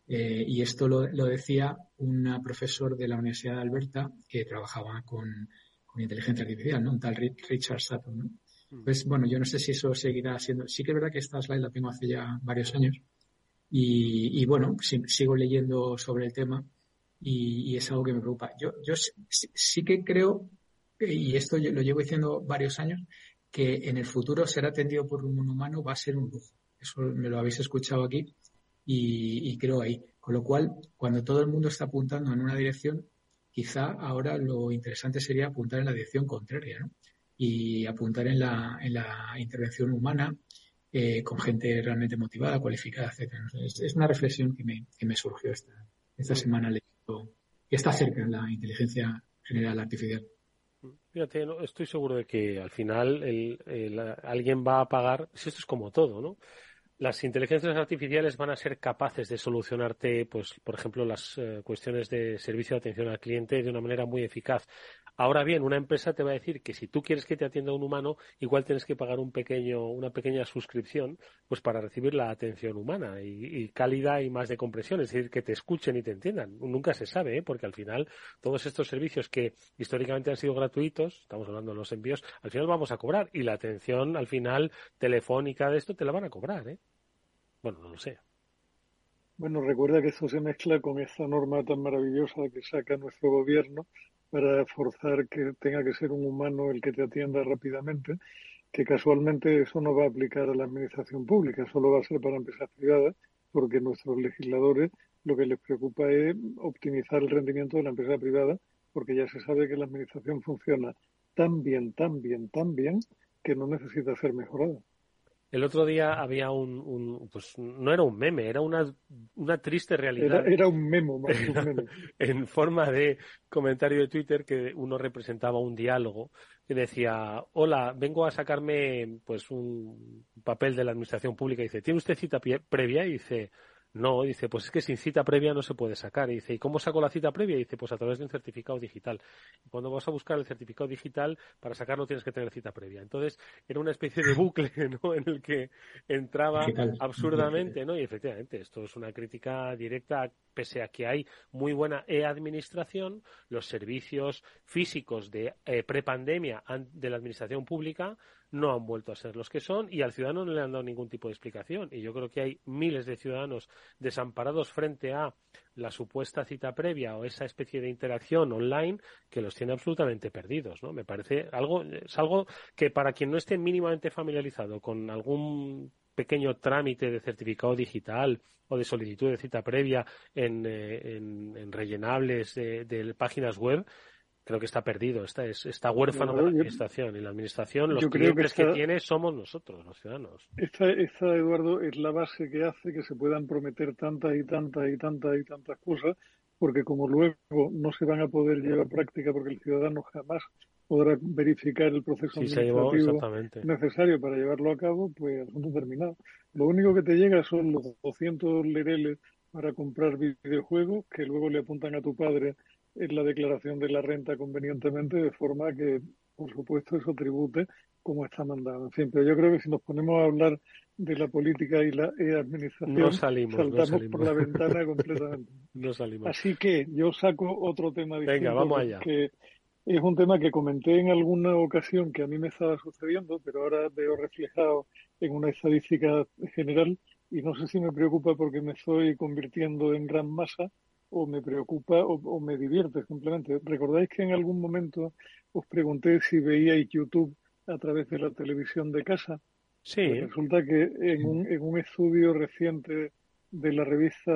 Eh, y esto lo, decía un profesor de la Universidad de Alberta que trabajaba con, inteligencia artificial, ¿no? un tal Richard Sutton. ¿no? Pues bueno, yo no sé si eso seguirá siendo. Sí que es verdad que esta slide la tengo hace ya varios años. Y, bueno, sigo leyendo sobre el tema y, es algo que me preocupa. Yo, yo sí, que creo, y esto lo llevo diciendo varios años, que en el futuro ser atendido por un humano va a ser un lujo. Eso me lo habéis escuchado aquí y, y creo ahí. Con lo cual, cuando todo el mundo está apuntando en una dirección, quizá ahora lo interesante sería apuntar en la dirección contraria, ¿no? y apuntar en la, en la intervención humana eh, con gente realmente motivada, cualificada, etcétera. Es, una reflexión que me, que me surgió esta, esta semana leyendo que está cerca en la inteligencia general artificial. Fíjate, estoy seguro de que al final alguien va a pagar, si esto es como todo, ¿no? Las inteligencias artificiales van a ser capaces de solucionarte, pues, por ejemplo, las eh, cuestiones de servicio de atención al cliente de una manera muy eficaz. Ahora bien, una empresa te va a decir que si tú quieres que te atienda un humano, igual tienes que pagar un pequeño, una pequeña suscripción, pues para recibir la atención humana y, cálida y más de compresión, es decir, que te escuchen y te entiendan. Nunca se sabe, ¿eh? porque al final todos estos servicios que históricamente han sido gratuitos, estamos hablando de los envíos, al final vamos a cobrar y la atención al final telefónica de esto te la van a cobrar, ¿eh? Bueno, no lo sé. Bueno, recuerda que esto se mezcla con esta norma tan maravillosa que saca nuestro gobierno para forzar que tenga que ser un humano el que te atienda rápidamente, que casualmente eso no va a aplicar a la administración pública, solo va a ser para empresas privadas, porque nuestros legisladores lo que les preocupa es optimizar el rendimiento de la empresa privada, porque ya se sabe que la administración funciona tan bien, tan bien, tan bien, que no necesita ser mejorada. El otro día había un, pues no era un meme, era una, una triste realidad. Era, un memo, más en forma de comentario de Twitter que uno representaba un diálogo que decía, hola, vengo a sacarme pues un papel de la administración pública. Y dice, ¿tiene usted cita previa? Y dice, no, dice, pues es que sin cita previa no se puede sacar. Y dice, ¿y cómo saco la cita previa? Y dice, pues a través de un certificado digital. Y cuando vas a buscar el certificado digital, para sacarlo tienes que tener cita previa. Entonces, era una especie de bucle, ¿no? En el que entraba absurdamente, ¿no? Y efectivamente, esto es una crítica directa, pese a que hay muy buena e-administración, los servicios físicos de eh, prepandemia de la administración pública no han vuelto a ser los que son y al ciudadano no le han dado ningún tipo de explicación. Y yo creo que hay miles de ciudadanos desamparados frente a la supuesta cita previa o esa especie de interacción online que los tiene absolutamente perdidos, ¿no? Me parece algo, es algo que para quien no esté mínimamente familiarizado con algún pequeño trámite de certificado digital o de solicitud de cita previa en, eh, rellenables de, páginas web, creo que está perdido, está, está huérfano de la administración. Y la administración, los clientes que, tiene somos nosotros, los ciudadanos. Esta, esta, Eduardo, es la base que hace que se puedan prometer tantas y tantas y tantas y tantas cosas, porque como luego no se van a poder llevar a práctica porque el ciudadano jamás podrá verificar el proceso administrativo necesario para llevarlo a cabo, pues asunto terminado. Lo único que te llega son los 200 lereles para comprar videojuegos que luego le apuntan a tu padre en la declaración de la renta convenientemente, de forma que, por supuesto, eso tribute como está mandado. En fin, pero yo creo que si nos ponemos a hablar de la política y la administración, saltamos por la ventana completamente. No salimos. Así que yo saco otro tema distinto. Venga, vamos allá. Que es un tema que comenté en alguna ocasión que a mí me estaba sucediendo, pero ahora veo reflejado en una estadística general y no sé si me preocupa porque me estoy convirtiendo en gran masa o me preocupa o, me divierte simplemente. ¿Recordáis que en algún momento os pregunté si veíais YouTube a través de la televisión de casa. Sí. Pues resulta que en un, en un estudio reciente de la revista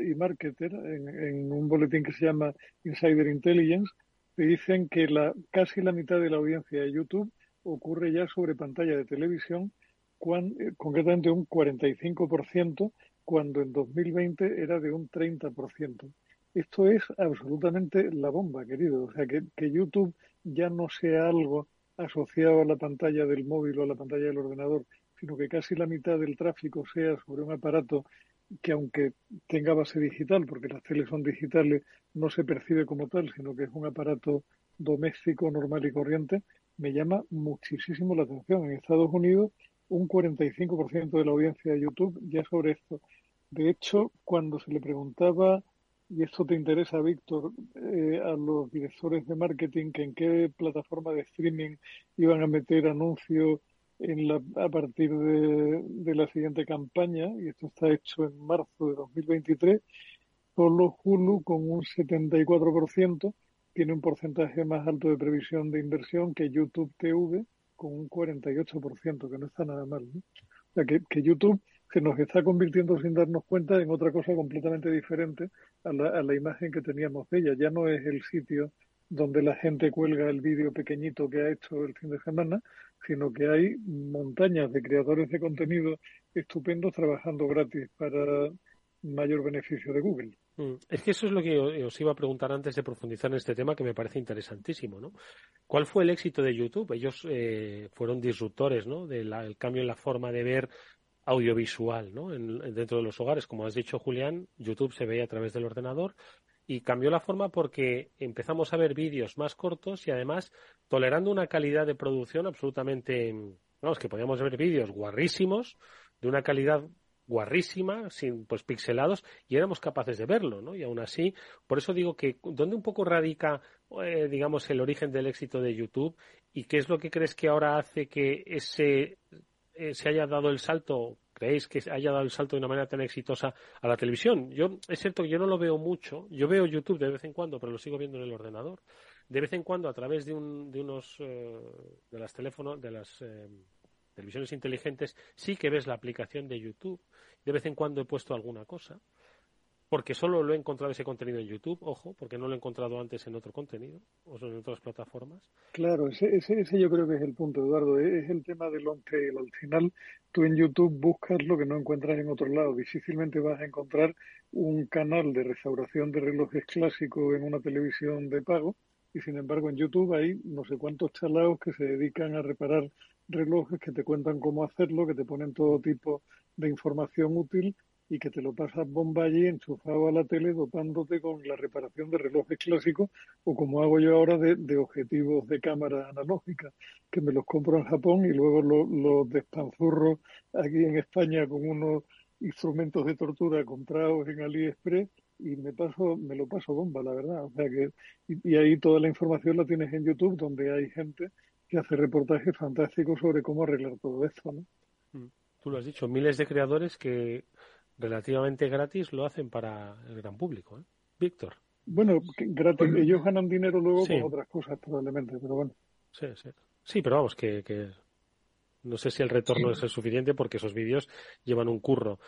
eMarketer, en, en un boletín que se llama Insider Intelligence, te dicen que la, casi la mitad de la audiencia de YouTube ocurre ya sobre pantalla de televisión, eh, concretamente un 45%, cuando en 2020 era de un 30%. Esto es absolutamente la bomba, querido. O sea, que, que YouTube ya no sea algo asociado a la pantalla del móvil o a la pantalla del ordenador, sino que casi la mitad del tráfico sea sobre un aparato que aunque tenga base digital, porque las teles son digitales, no se percibe como tal, sino que es un aparato doméstico normal y corriente, me llama muchísimo la atención. En Estados Unidos, un 45% de la audiencia de YouTube ya sobre esto. De hecho, cuando se le preguntaba, y esto te interesa, Víctor, eh, a los directores de marketing, que en qué plataforma de streaming iban a meter anuncios en la, a partir de, de, la siguiente campaña, y esto está hecho en marzo de 2023, solo Hulu con un 74% tiene un porcentaje más alto de previsión de inversión que YouTube TV con un 48%, que no está nada mal. O sea, que, que, YouTube se nos está convirtiendo sin darnos cuenta en otra cosa completamente diferente a la, a la imagen que teníamos de ella. Ya no es el sitio donde la gente cuelga el vídeo pequeñito que ha hecho el fin de semana, sino que hay montañas de creadores de contenido estupendos trabajando gratis para mayor beneficio de Google. Mm. Es que eso es lo que os iba a preguntar antes de profundizar en este tema que me parece interesantísimo, ¿no? ¿Cuál fue el éxito de YouTube? Ellos eh, fueron disruptores, ¿no? Del cambio en la forma de ver audiovisual, ¿no? dentro de los hogares, como has dicho Julián, YouTube se veía a través del ordenador y cambió la forma porque empezamos a ver vídeos más cortos y además tolerando una calidad de producción absolutamente, vamos, que podíamos ver vídeos guarrísimos de una calidad guarrísima, sin pues pixelados, y éramos capaces de verlo, ¿no? Y aún así, por eso digo que dónde un poco radica, eh, digamos, el origen del éxito de YouTube y qué es lo que crees que ahora hace que ese eh, se haya dado el salto, creéis que haya dado el salto de una manera tan exitosa a la televisión. Yo es cierto que yo no lo veo mucho, yo veo YouTube de vez en cuando, pero lo sigo viendo en el ordenador. De vez en cuando a través de, un, de unos eh, de las teléfonos, de las televisiones inteligentes, sí que ves la aplicación de YouTube. De vez en cuando he puesto alguna cosa, porque solo lo he encontrado ese contenido en YouTube, ojo, porque no lo he encontrado antes en otro contenido o en otras plataformas. Claro, ese, ese, ese yo creo que es el punto, Eduardo. Es el tema de lo que al final tú en YouTube buscas lo que no encuentras en otro lado. Difícilmente vas a encontrar un canal de restauración de relojes clásicos en una televisión de pago y sin embargo en YouTube hay no sé cuántos chalaos que se dedican a reparar relojes que te cuentan cómo hacerlo, que te ponen todo tipo de información útil y que te lo pasas bomba allí enchufado a la tele dopándote con la reparación de relojes clásicos o como hago yo ahora de, objetivos de cámara analógica, que me los compro en Japón y luego los lo despanzurro aquí en España con unos instrumentos de tortura comprados en AliExpress y me paso me lo paso bomba la verdad o sea que y, y ahí toda la información la tienes en YouTube donde hay gente que hace reportajes fantásticos sobre cómo arreglar todo esto, ¿no? Mm. Tú lo has dicho, miles de creadores que relativamente gratis lo hacen para el gran público, ¿eh? Víctor. Bueno, gratis, ellos ganan dinero luego con otras cosas probablemente, pero bueno. Sí, sí. Sí, pero vamos, que, que no sé si el retorno es el suficiente porque esos vídeos llevan un curro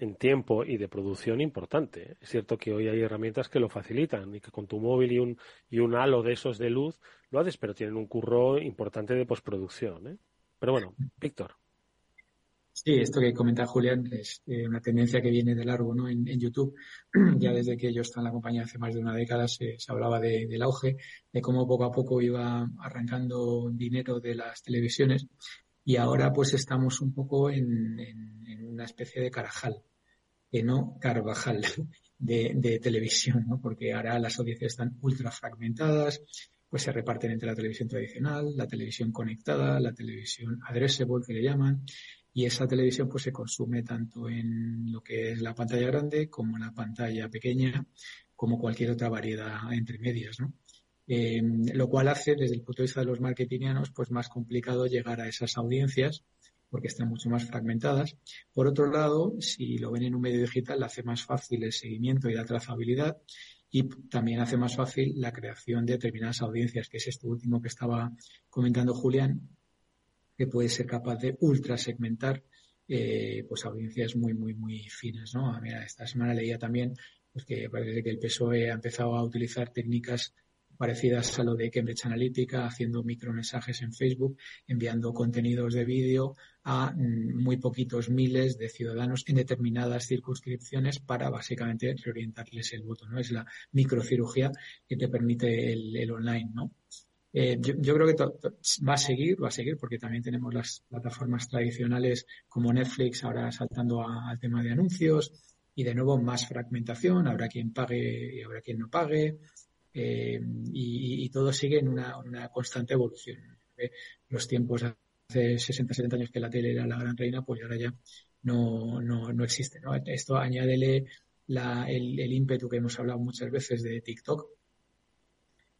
en tiempo y de producción importante. Es cierto que hoy hay herramientas que lo facilitan y que con tu móvil y un, y un halo de esos de luz lo haces, pero tienen un curro importante de postproducción. ¿eh? Pero bueno, Víctor. Sí, esto que comenta Julián es eh, una tendencia que viene de largo ¿no? en, YouTube. ya desde que yo estaba en la compañía hace más de una década se, hablaba del auge, de cómo poco a poco iba arrancando dinero de las televisiones y ahora pues estamos un poco en, una especie de carajal que no Carvajal de, televisión, ¿no? porque ahora las audiencias están ultra fragmentadas, pues se reparten entre la televisión tradicional, la televisión conectada, la televisión addressable que le llaman, y esa televisión pues se consume tanto en lo que es la pantalla grande como la pantalla pequeña, como cualquier otra variedad entre medias, ¿no? Eh, lo cual hace desde el punto de vista de los marketingianos pues más complicado llegar a esas audiencias porque están mucho más fragmentadas. Por otro lado, si lo ven en un medio digital, hace más fácil el seguimiento y la trazabilidad y también hace más fácil la creación de determinadas audiencias, que es esto último que estaba comentando Julián, que puede ser capaz de ultra segmentar eh, pues audiencias muy, muy, muy finas, ¿no? Ah, mira, esta semana leía también pues que parece que el PSOE ha empezado a utilizar técnicas parecidas a lo de Cambridge Analytica, haciendo micromensajes en Facebook, enviando contenidos de vídeo a mm, muy poquitos miles de ciudadanos en determinadas circunscripciones para básicamente reorientarles el voto, ¿no? Es la microcirugía que te permite el, online, ¿no? Eh, yo, creo que va a seguir, va a seguir, porque también tenemos las plataformas tradicionales como Netflix ahora saltando al tema de anuncios y de nuevo más fragmentación, habrá quien pague y habrá quien no pague eh, y, todo sigue en una, constante evolución. Los tiempos hace 60, 70 años que la tele era la gran reina, pues ahora ya no, no, no existe. Esto añádele la, el, el ímpetu que hemos hablado muchas veces de TikTok,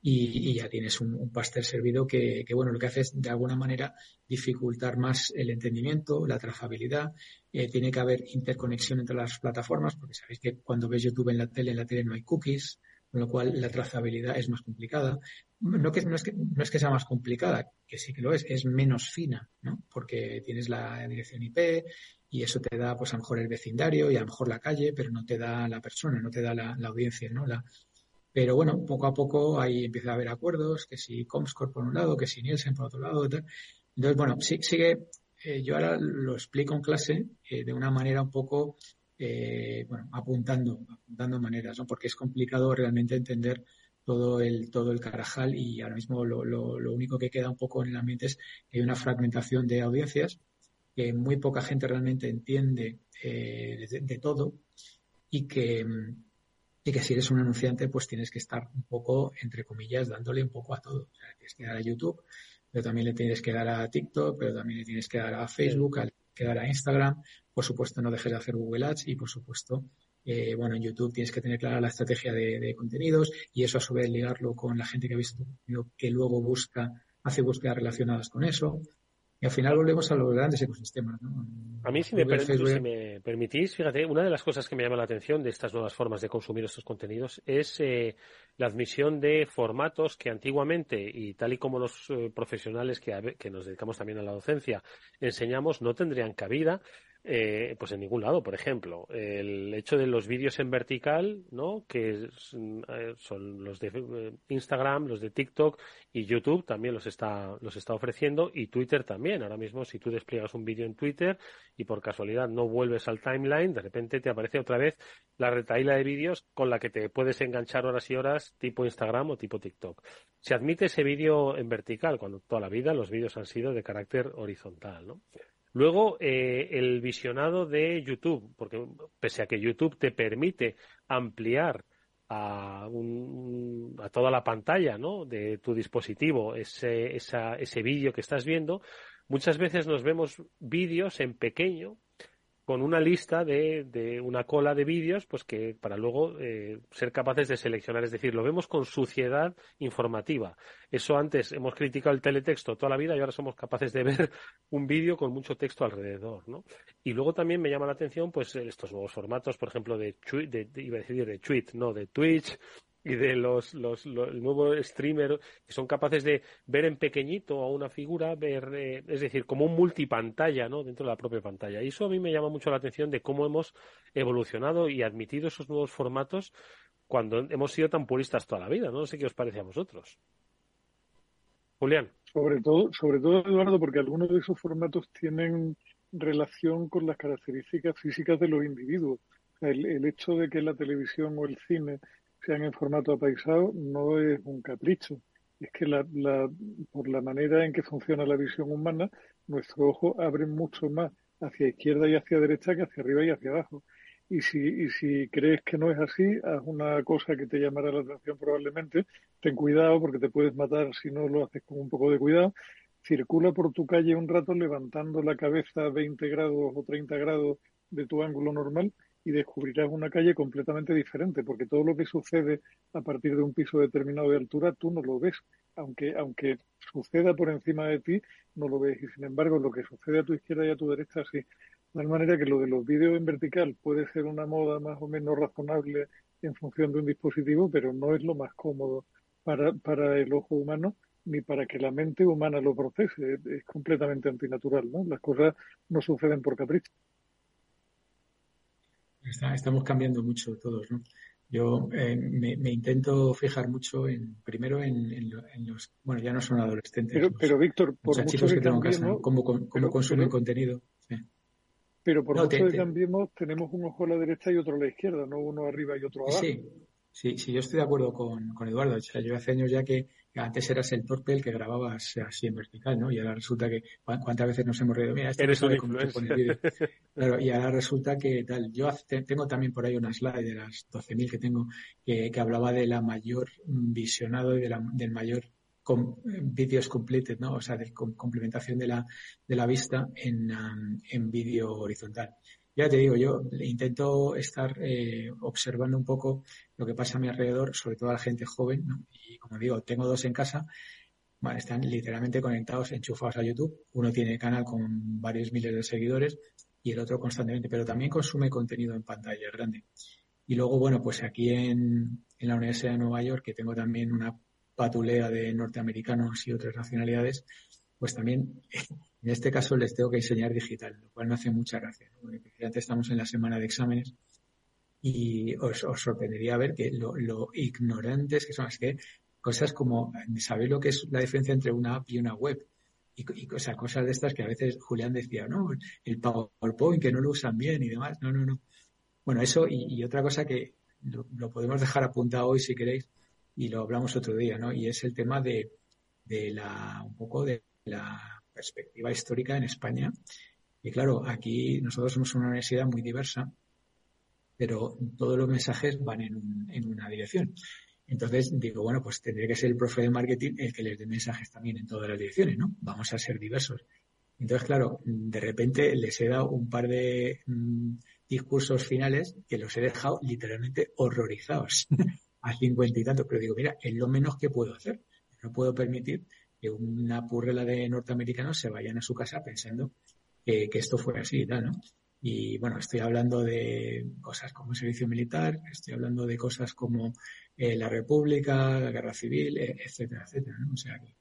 y, ya tienes un, un pastel servido que, bueno, lo que hace es de alguna manera dificultar más el entendimiento, la trazabilidad. Eh, tiene que haber interconexión entre las plataformas, porque sabéis que cuando ves YouTube en la tele, en la tele no hay cookies, con lo cual la trazabilidad es más complicada. No, que, no, es que, no es que sea más complicada, que sí que lo es, es menos fina, ¿no? Porque tienes la dirección IP y eso te da, pues a lo mejor el vecindario y a lo mejor la calle, pero no te da la persona, no te da la, la audiencia, ¿no? La, pero bueno, poco a poco ahí empieza a haber acuerdos, que si Comscore por un lado, que si Nielsen por otro lado, tal. Entonces, bueno, sigue, eh, yo ahora lo explico en clase eh, de una manera un poco, eh, bueno, apuntando, apuntando maneras, ¿no? Porque es complicado realmente entender todo el, todo el carajal y ahora mismo lo, lo, lo único que queda un poco en el ambiente es que hay una fragmentación de audiencias que muy poca gente realmente entiende de, de todo y que, y que si eres un anunciante, pues tienes que estar un poco, entre comillas, dándole un poco a todo. O sea, tienes que dar a YouTube, pero también le tienes que dar a TikTok, pero también le tienes que dar a Facebook, le que dar a Instagram. Por supuesto, no dejes de hacer Google Ads y, por supuesto, eh, bueno, en YouTube tienes que tener clara la estrategia de, contenidos y eso a su vez ligarlo con la gente que ha visto tu contenido que luego busca, hace búsquedas relacionadas con eso. Y al final volvemos a los grandes ecosistemas. ¿no? A mí, si me, permitís, fíjate, una de las cosas que me llama la atención de estas nuevas formas de consumir estos contenidos es eh, la admisión de formatos que antiguamente, y tal y como los eh, profesionales que, que nos dedicamos también a la docencia enseñamos, no tendrían cabida, eh, pues en ningún lado, por ejemplo. El hecho de los vídeos en vertical, ¿no? Que eh, son los de eh, Instagram, los de TikTok y YouTube también los está, los está ofreciendo y Twitter también. Ahora mismo, si tú despliegas un vídeo en Twitter y por casualidad no vuelves al timeline, de repente te aparece otra vez la retaíla de vídeos con la que te puedes enganchar horas y horas tipo Instagram o tipo TikTok. Se admite ese vídeo en vertical, cuando toda la vida los vídeos han sido de carácter horizontal, ¿no? Luego, eh, el visionado de YouTube, porque pese a que YouTube te permite ampliar a, toda la pantalla ¿no? de tu dispositivo ese, ese vídeo que estás viendo, muchas veces nos vemos vídeos en pequeño con una lista de, de una cola de vídeos, pues que para luego eh, ser capaces de seleccionar. Es decir, lo vemos con suciedad informativa. Eso antes hemos criticado el teletexto toda la vida y ahora somos capaces de ver un vídeo con mucho texto alrededor, ¿no? Y luego también me llama la atención, pues estos nuevos formatos, por ejemplo, de, de, iba a decir de tweet, no, de Twitch, y de los, los, el nuevo streamer que son capaces de ver en pequeñito a una figura, ver, eh, es decir, como un multipantalla, ¿no? Dentro de la propia pantalla. Y eso a mí me llama mucho la atención de cómo hemos evolucionado y admitido esos nuevos formatos cuando hemos sido tan puristas toda la vida. No, sé qué os parece a vosotros. Julián. Sobre todo, sobre todo, Eduardo, porque algunos de esos formatos tienen relación con las características físicas de los individuos. El, el hecho de que la televisión o el cine sean en formato apaisado no es un capricho. Es que la, la, por la manera en que funciona la visión humana, nuestro ojo abre mucho más hacia izquierda y hacia derecha que hacia arriba y hacia abajo. Y si, y si crees que no es así, haz una cosa que te llamará la atención probablemente. Ten cuidado porque te puedes matar si no lo haces con un poco de cuidado. Circula por tu calle un rato levantando la cabeza a 20 grados o 30 grados de tu ángulo normal y descubrirás una calle completamente diferente, porque todo lo que sucede a partir de un piso determinado de altura tú no lo ves, aunque, aunque suceda por encima de ti, no lo ves, y sin embargo lo que sucede a tu izquierda y a tu derecha sí. De tal manera que lo de los vídeos en vertical puede ser una moda más o menos razonable en función de un dispositivo, pero no es lo más cómodo para, para el ojo humano ni para que la mente humana lo procese. Es, completamente antinatural, ¿no? Las cosas no suceden por capricho. Estamos cambiando mucho todos, ¿no? Yo eh, me, intento fijar mucho en, primero en, los, bueno, ya no son adolescentes. Pero, pero Víctor, por mucho que, tengo cómo, consumen contenido. Pero por mucho que cambiemos, tenemos un ojo a la derecha y otro a la izquierda, no uno arriba y otro abajo. Sí, Sí, sí, yo estoy de acuerdo con, con Eduardo. O sea, yo hace años ya que, antes eras el torpe el que grababas así en vertical, ¿no? Y ahora resulta que cuántas veces nos hemos reído, mira, este Eres un Claro, y ahora resulta que tal. Yo tengo también por ahí una slide de las 12.000 que tengo que, que, hablaba de la mayor visionado y de la, del mayor vídeos completed, ¿no? O sea, de complementación de la, de la vista en, um, en vídeo horizontal ya te digo, yo intento estar eh, observando un poco lo que pasa a mi alrededor, sobre todo a la gente joven, y como digo, tengo dos en casa, están literalmente conectados, enchufados a YouTube. Uno tiene canal con varios miles de seguidores y el otro constantemente, pero también consume contenido en pantalla grande. Y luego, bueno, pues aquí en, en la Universidad de Nueva York, que tengo también una patulea de norteamericanos y otras nacionalidades, pues también en este caso les tengo que enseñar digital, lo cual me hace mucha gracia. ¿no? Porque estamos en la semana de exámenes y os, sorprendería ver que lo, ignorantes que son. Es que cosas como saber lo que es la diferencia entre una app y una web. Y, y cosas, cosas de estas que a veces Julián decía, no, el PowerPoint que no lo usan bien y demás. No, no, no. Bueno, eso y, otra cosa que lo, lo, podemos dejar apuntado hoy si queréis y lo hablamos otro día, ¿no? Y es el tema de, de la, un poco de la perspectiva histórica en España. Y claro, aquí nosotros somos una universidad muy diversa, pero todos los mensajes van en, una dirección. Entonces digo, bueno, pues tendría que ser el profe de marketing el que les dé mensajes también en todas las direcciones, ¿no? Vamos a ser diversos. Entonces, claro, de repente les he dado un par de mm, discursos finales que los he dejado literalmente horrorizados a cincuenta y tantos. Pero digo, mira, es lo menos que puedo hacer. No puedo permitir que una purrela de norteamericanos se vayan a su casa pensando que, esto fue así y tal, ¿no? Y bueno, estoy hablando de cosas como el servicio militar, estoy hablando de cosas como eh, la República, la Guerra Civil, eh, etcétera, etcétera, ¿no? O sea que,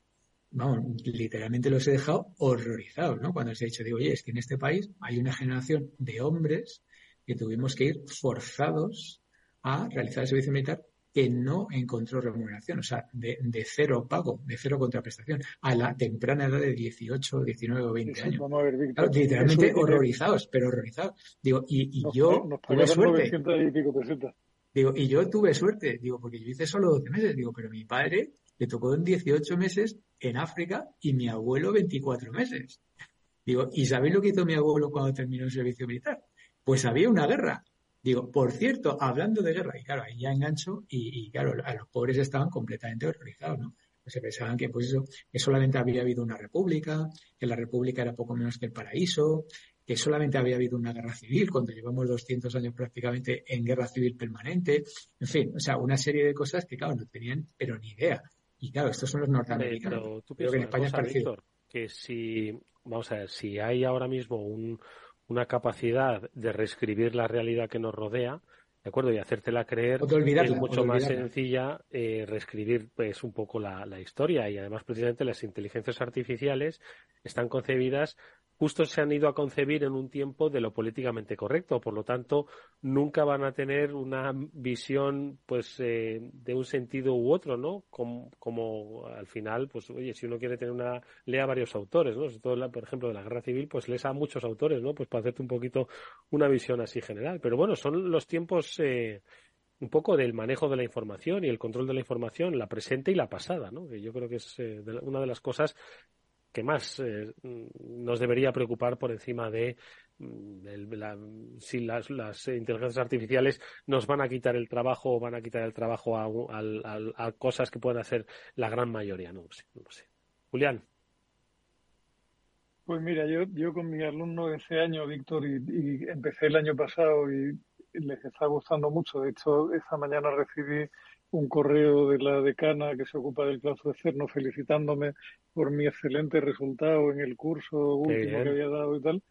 vamos, literalmente los he dejado horrorizados, ¿no? Cuando les he dicho, digo, oye, es que en este país hay una generación de hombres que tuvimos que ir forzados a realizar el servicio militar que no encontró remuneración, o sea, de, cero pago, de cero contraprestación, a la temprana edad de 18, 19 o 20 años. literalmente horrorizados, pero horrorizados. Digo, y, yo tuve suerte. digo, y yo tuve suerte, digo, porque yo hice solo 12 meses, digo, pero mi padre le tocó en 18 meses en África y mi abuelo 24 meses. Digo, ¿y sabéis lo que hizo mi abuelo cuando terminó el servicio militar? Pues había una guerra Digo, por cierto, hablando de guerra, y claro, ahí ya engancho, y, claro, a los pobres estaban completamente horrorizados, ¿no? Pues se pensaban que, pues eso, que solamente había habido una república, que la república era poco menos que el paraíso, que solamente había habido una guerra civil, cuando llevamos 200 años prácticamente en guerra civil permanente, en fin, o sea, una serie de cosas que, claro, no tenían, pero ni idea. Y claro, estos son los norteamericanos. Pero tú que en España es que si, vamos a ver, si hay ahora mismo un, una capacidad de reescribir la realidad que nos rodea, ¿de acuerdo? Y hacértela creer es mucho más sencilla eh, reescribir pues un poco la, la, historia y además precisamente las inteligencias artificiales están concebidas justo se han ido a concebir en un tiempo de lo políticamente correcto, por lo tanto nunca van a tener una visión pues eh, de un sentido u otro, ¿no? Como, como, al final, pues oye, si uno quiere tener una lea varios autores, ¿no? todo, por ejemplo, de la guerra civil, pues lees a muchos autores, ¿no? Pues para hacerte un poquito una visión así general. Pero bueno, son los tiempos eh, un poco del manejo de la información y el control de la información, la presente y la pasada, ¿no? Que yo creo que es eh, una de las cosas que más eh, nos debería preocupar por encima de, mm, si las, inteligencias artificiales nos van a quitar el trabajo o van a quitar el trabajo a, cosas que pueden hacer la gran mayoría. No, sé, no. Julián. Pues mira, yo, yo con mi alumno de ese año, Víctor, y, y empecé el año pasado y les está gustando mucho. De hecho, esta mañana recibí un correo de la decana que se ocupa del de CERNO felicitándome por mi excelente resultado en el curso último que había dado y tal.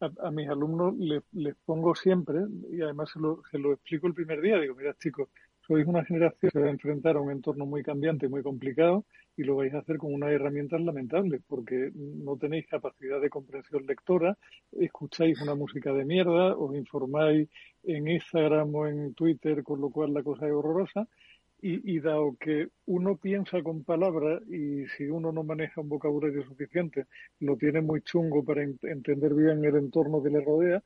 A, mis alumnos les, les, pongo siempre, y además se lo, se lo explico el primer día, digo, mira chicos, sois una generación que se va a enfrentar a un entorno muy cambiante, y muy complicado, y lo vais a hacer con unas herramientas lamentables, porque no tenéis capacidad de comprensión lectora, escucháis una música de mierda, os informáis en Instagram o en Twitter, con lo cual la cosa es horrorosa. Y, y, dado que uno piensa con palabras y si uno no maneja un vocabulario suficiente, lo tiene muy chungo para entender bien el entorno que le rodea,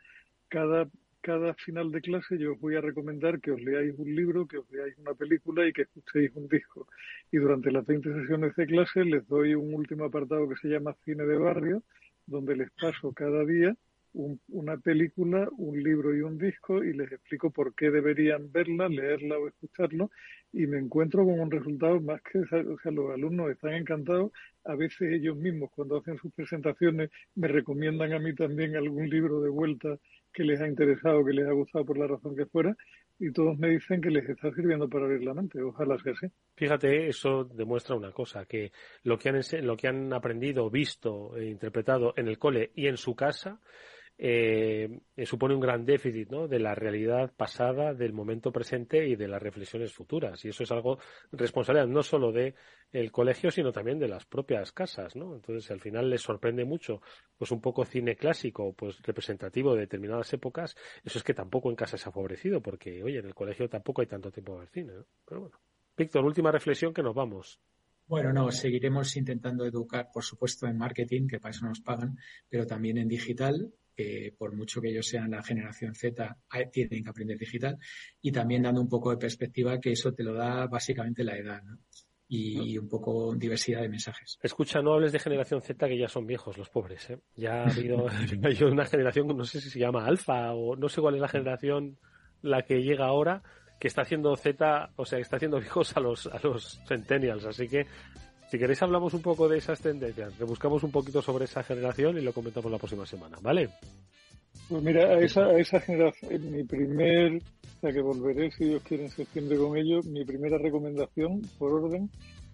cada cada final de clase yo os voy a recomendar que os leáis un libro, que os leáis una película y que escuchéis un disco. Y durante las 20 sesiones de clase les doy un último apartado que se llama Cine de Barrio, donde les paso cada día una película, un libro y un disco y les explico por qué deberían verla, leerla o escucharlo y me encuentro con un resultado más que, o sea, los alumnos están encantados, a veces ellos mismos cuando hacen sus presentaciones me recomiendan a mí también algún libro de vuelta que les ha interesado, que les ha gustado por la razón que fuera, y todos me dicen que les está sirviendo para abrir la mente. Ojalá sea así. Fíjate, eso demuestra una cosa, que lo que han, lo que han aprendido, visto e interpretado en el cole y en su casa eh, supone un gran déficit ¿no? de la realidad pasada, del momento presente y de las reflexiones futuras. Y eso es algo responsabilidad no solo de el colegio, sino también de las propias casas. ¿no? Entonces, al final les sorprende mucho pues un poco cine clásico, pues representativo de determinadas épocas. Eso es que tampoco en casa se ha favorecido, porque, oye, en el colegio tampoco hay tanto tiempo de ver cine. Pero bueno. Víctor, última reflexión que nos vamos. Bueno, no, seguiremos intentando educar, por supuesto, en marketing, que para eso nos pagan, pero también en digital por mucho que ellos sean la generación Z, tienen que aprender digital y también dando un poco de perspectiva que eso te lo da básicamente la edad, Y, un poco diversidad de mensajes. Escucha, no hables de generación Z que ya son viejos los pobres, ¿eh? Ya ha habido, una generación, no sé si se llama alfa o no sé cuál es la generación la que llega ahora, que está haciendo Z, o sea, está haciendo viejos a los, a los centennials, así que si queréis hablamos un poco de esas tendencias, rebuscamos un poquito sobre esa generación y lo comentamos la próxima semana, ¿vale? Pues mira, a esa, a esa generación, mi primer, sea que volveré si Dios quiere en septiembre con ellos, mi primera recomendación, por orden,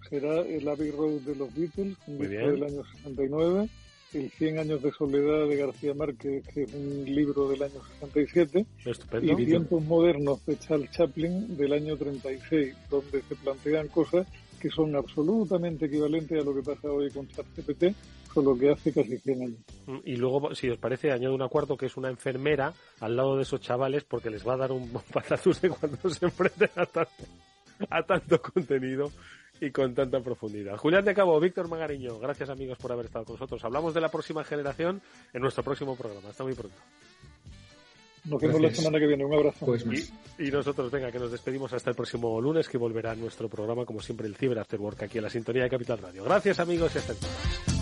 será el Abbey Road de los Beatles, un disco del año 69, el 100 años de soledad de García Márquez, que es un libro del año 67, Estupendo. y Tiempos modernos de Charles Chaplin del año 36, donde se plantean cosas que son absolutamente equivalentes a lo que pasa hoy con ChatGPT, solo que hace casi 100 años. Y luego, si os parece, añado un acuerdo que es una enfermera al lado de esos chavales porque les va a dar un patatús de cuando se enfrenten a tanto, a tanto contenido y con tanta profundidad. Julián de Cabo, Víctor Magariño, gracias amigos por haber estado con nosotros. Hablamos de la próxima generación en nuestro próximo programa. Hasta muy pronto. Nos vemos la semana que viene. Un abrazo. Pues y, nosotros, venga, que nos despedimos hasta el próximo lunes, que volverá nuestro programa, como siempre, el Cyber After Work, aquí en la sintonía de Capital Radio. Gracias, amigos, y hasta entonces.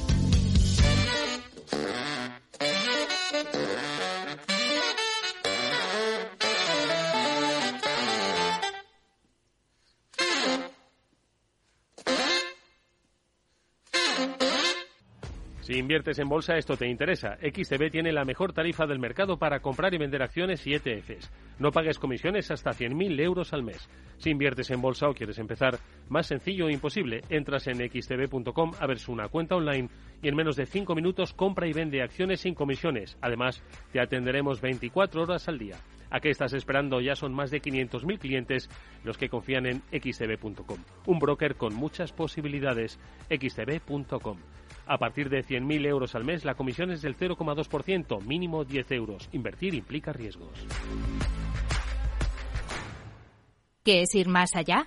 Si inviertes en bolsa, esto te interesa. XTB tiene la mejor tarifa del mercado para comprar y vender acciones y ETFs. No pagues comisiones hasta 100.000 euros al mes. Si inviertes en bolsa o quieres empezar, más sencillo e imposible. Entras en xtb.com, abres una cuenta online y en menos de 5 minutos compra y vende acciones sin comisiones. Además, te atenderemos 24 horas al día. ¿A qué estás esperando? Ya son más de 500.000 clientes los que confían en xtb.com. Un broker con muchas posibilidades. xtb.com. A partir de 100.000 euros al mes, la comisión es del 0,2%, mínimo 10 euros. Invertir implica riesgos. ¿Qué es ir más allá?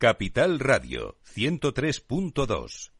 Capital Radio 103.2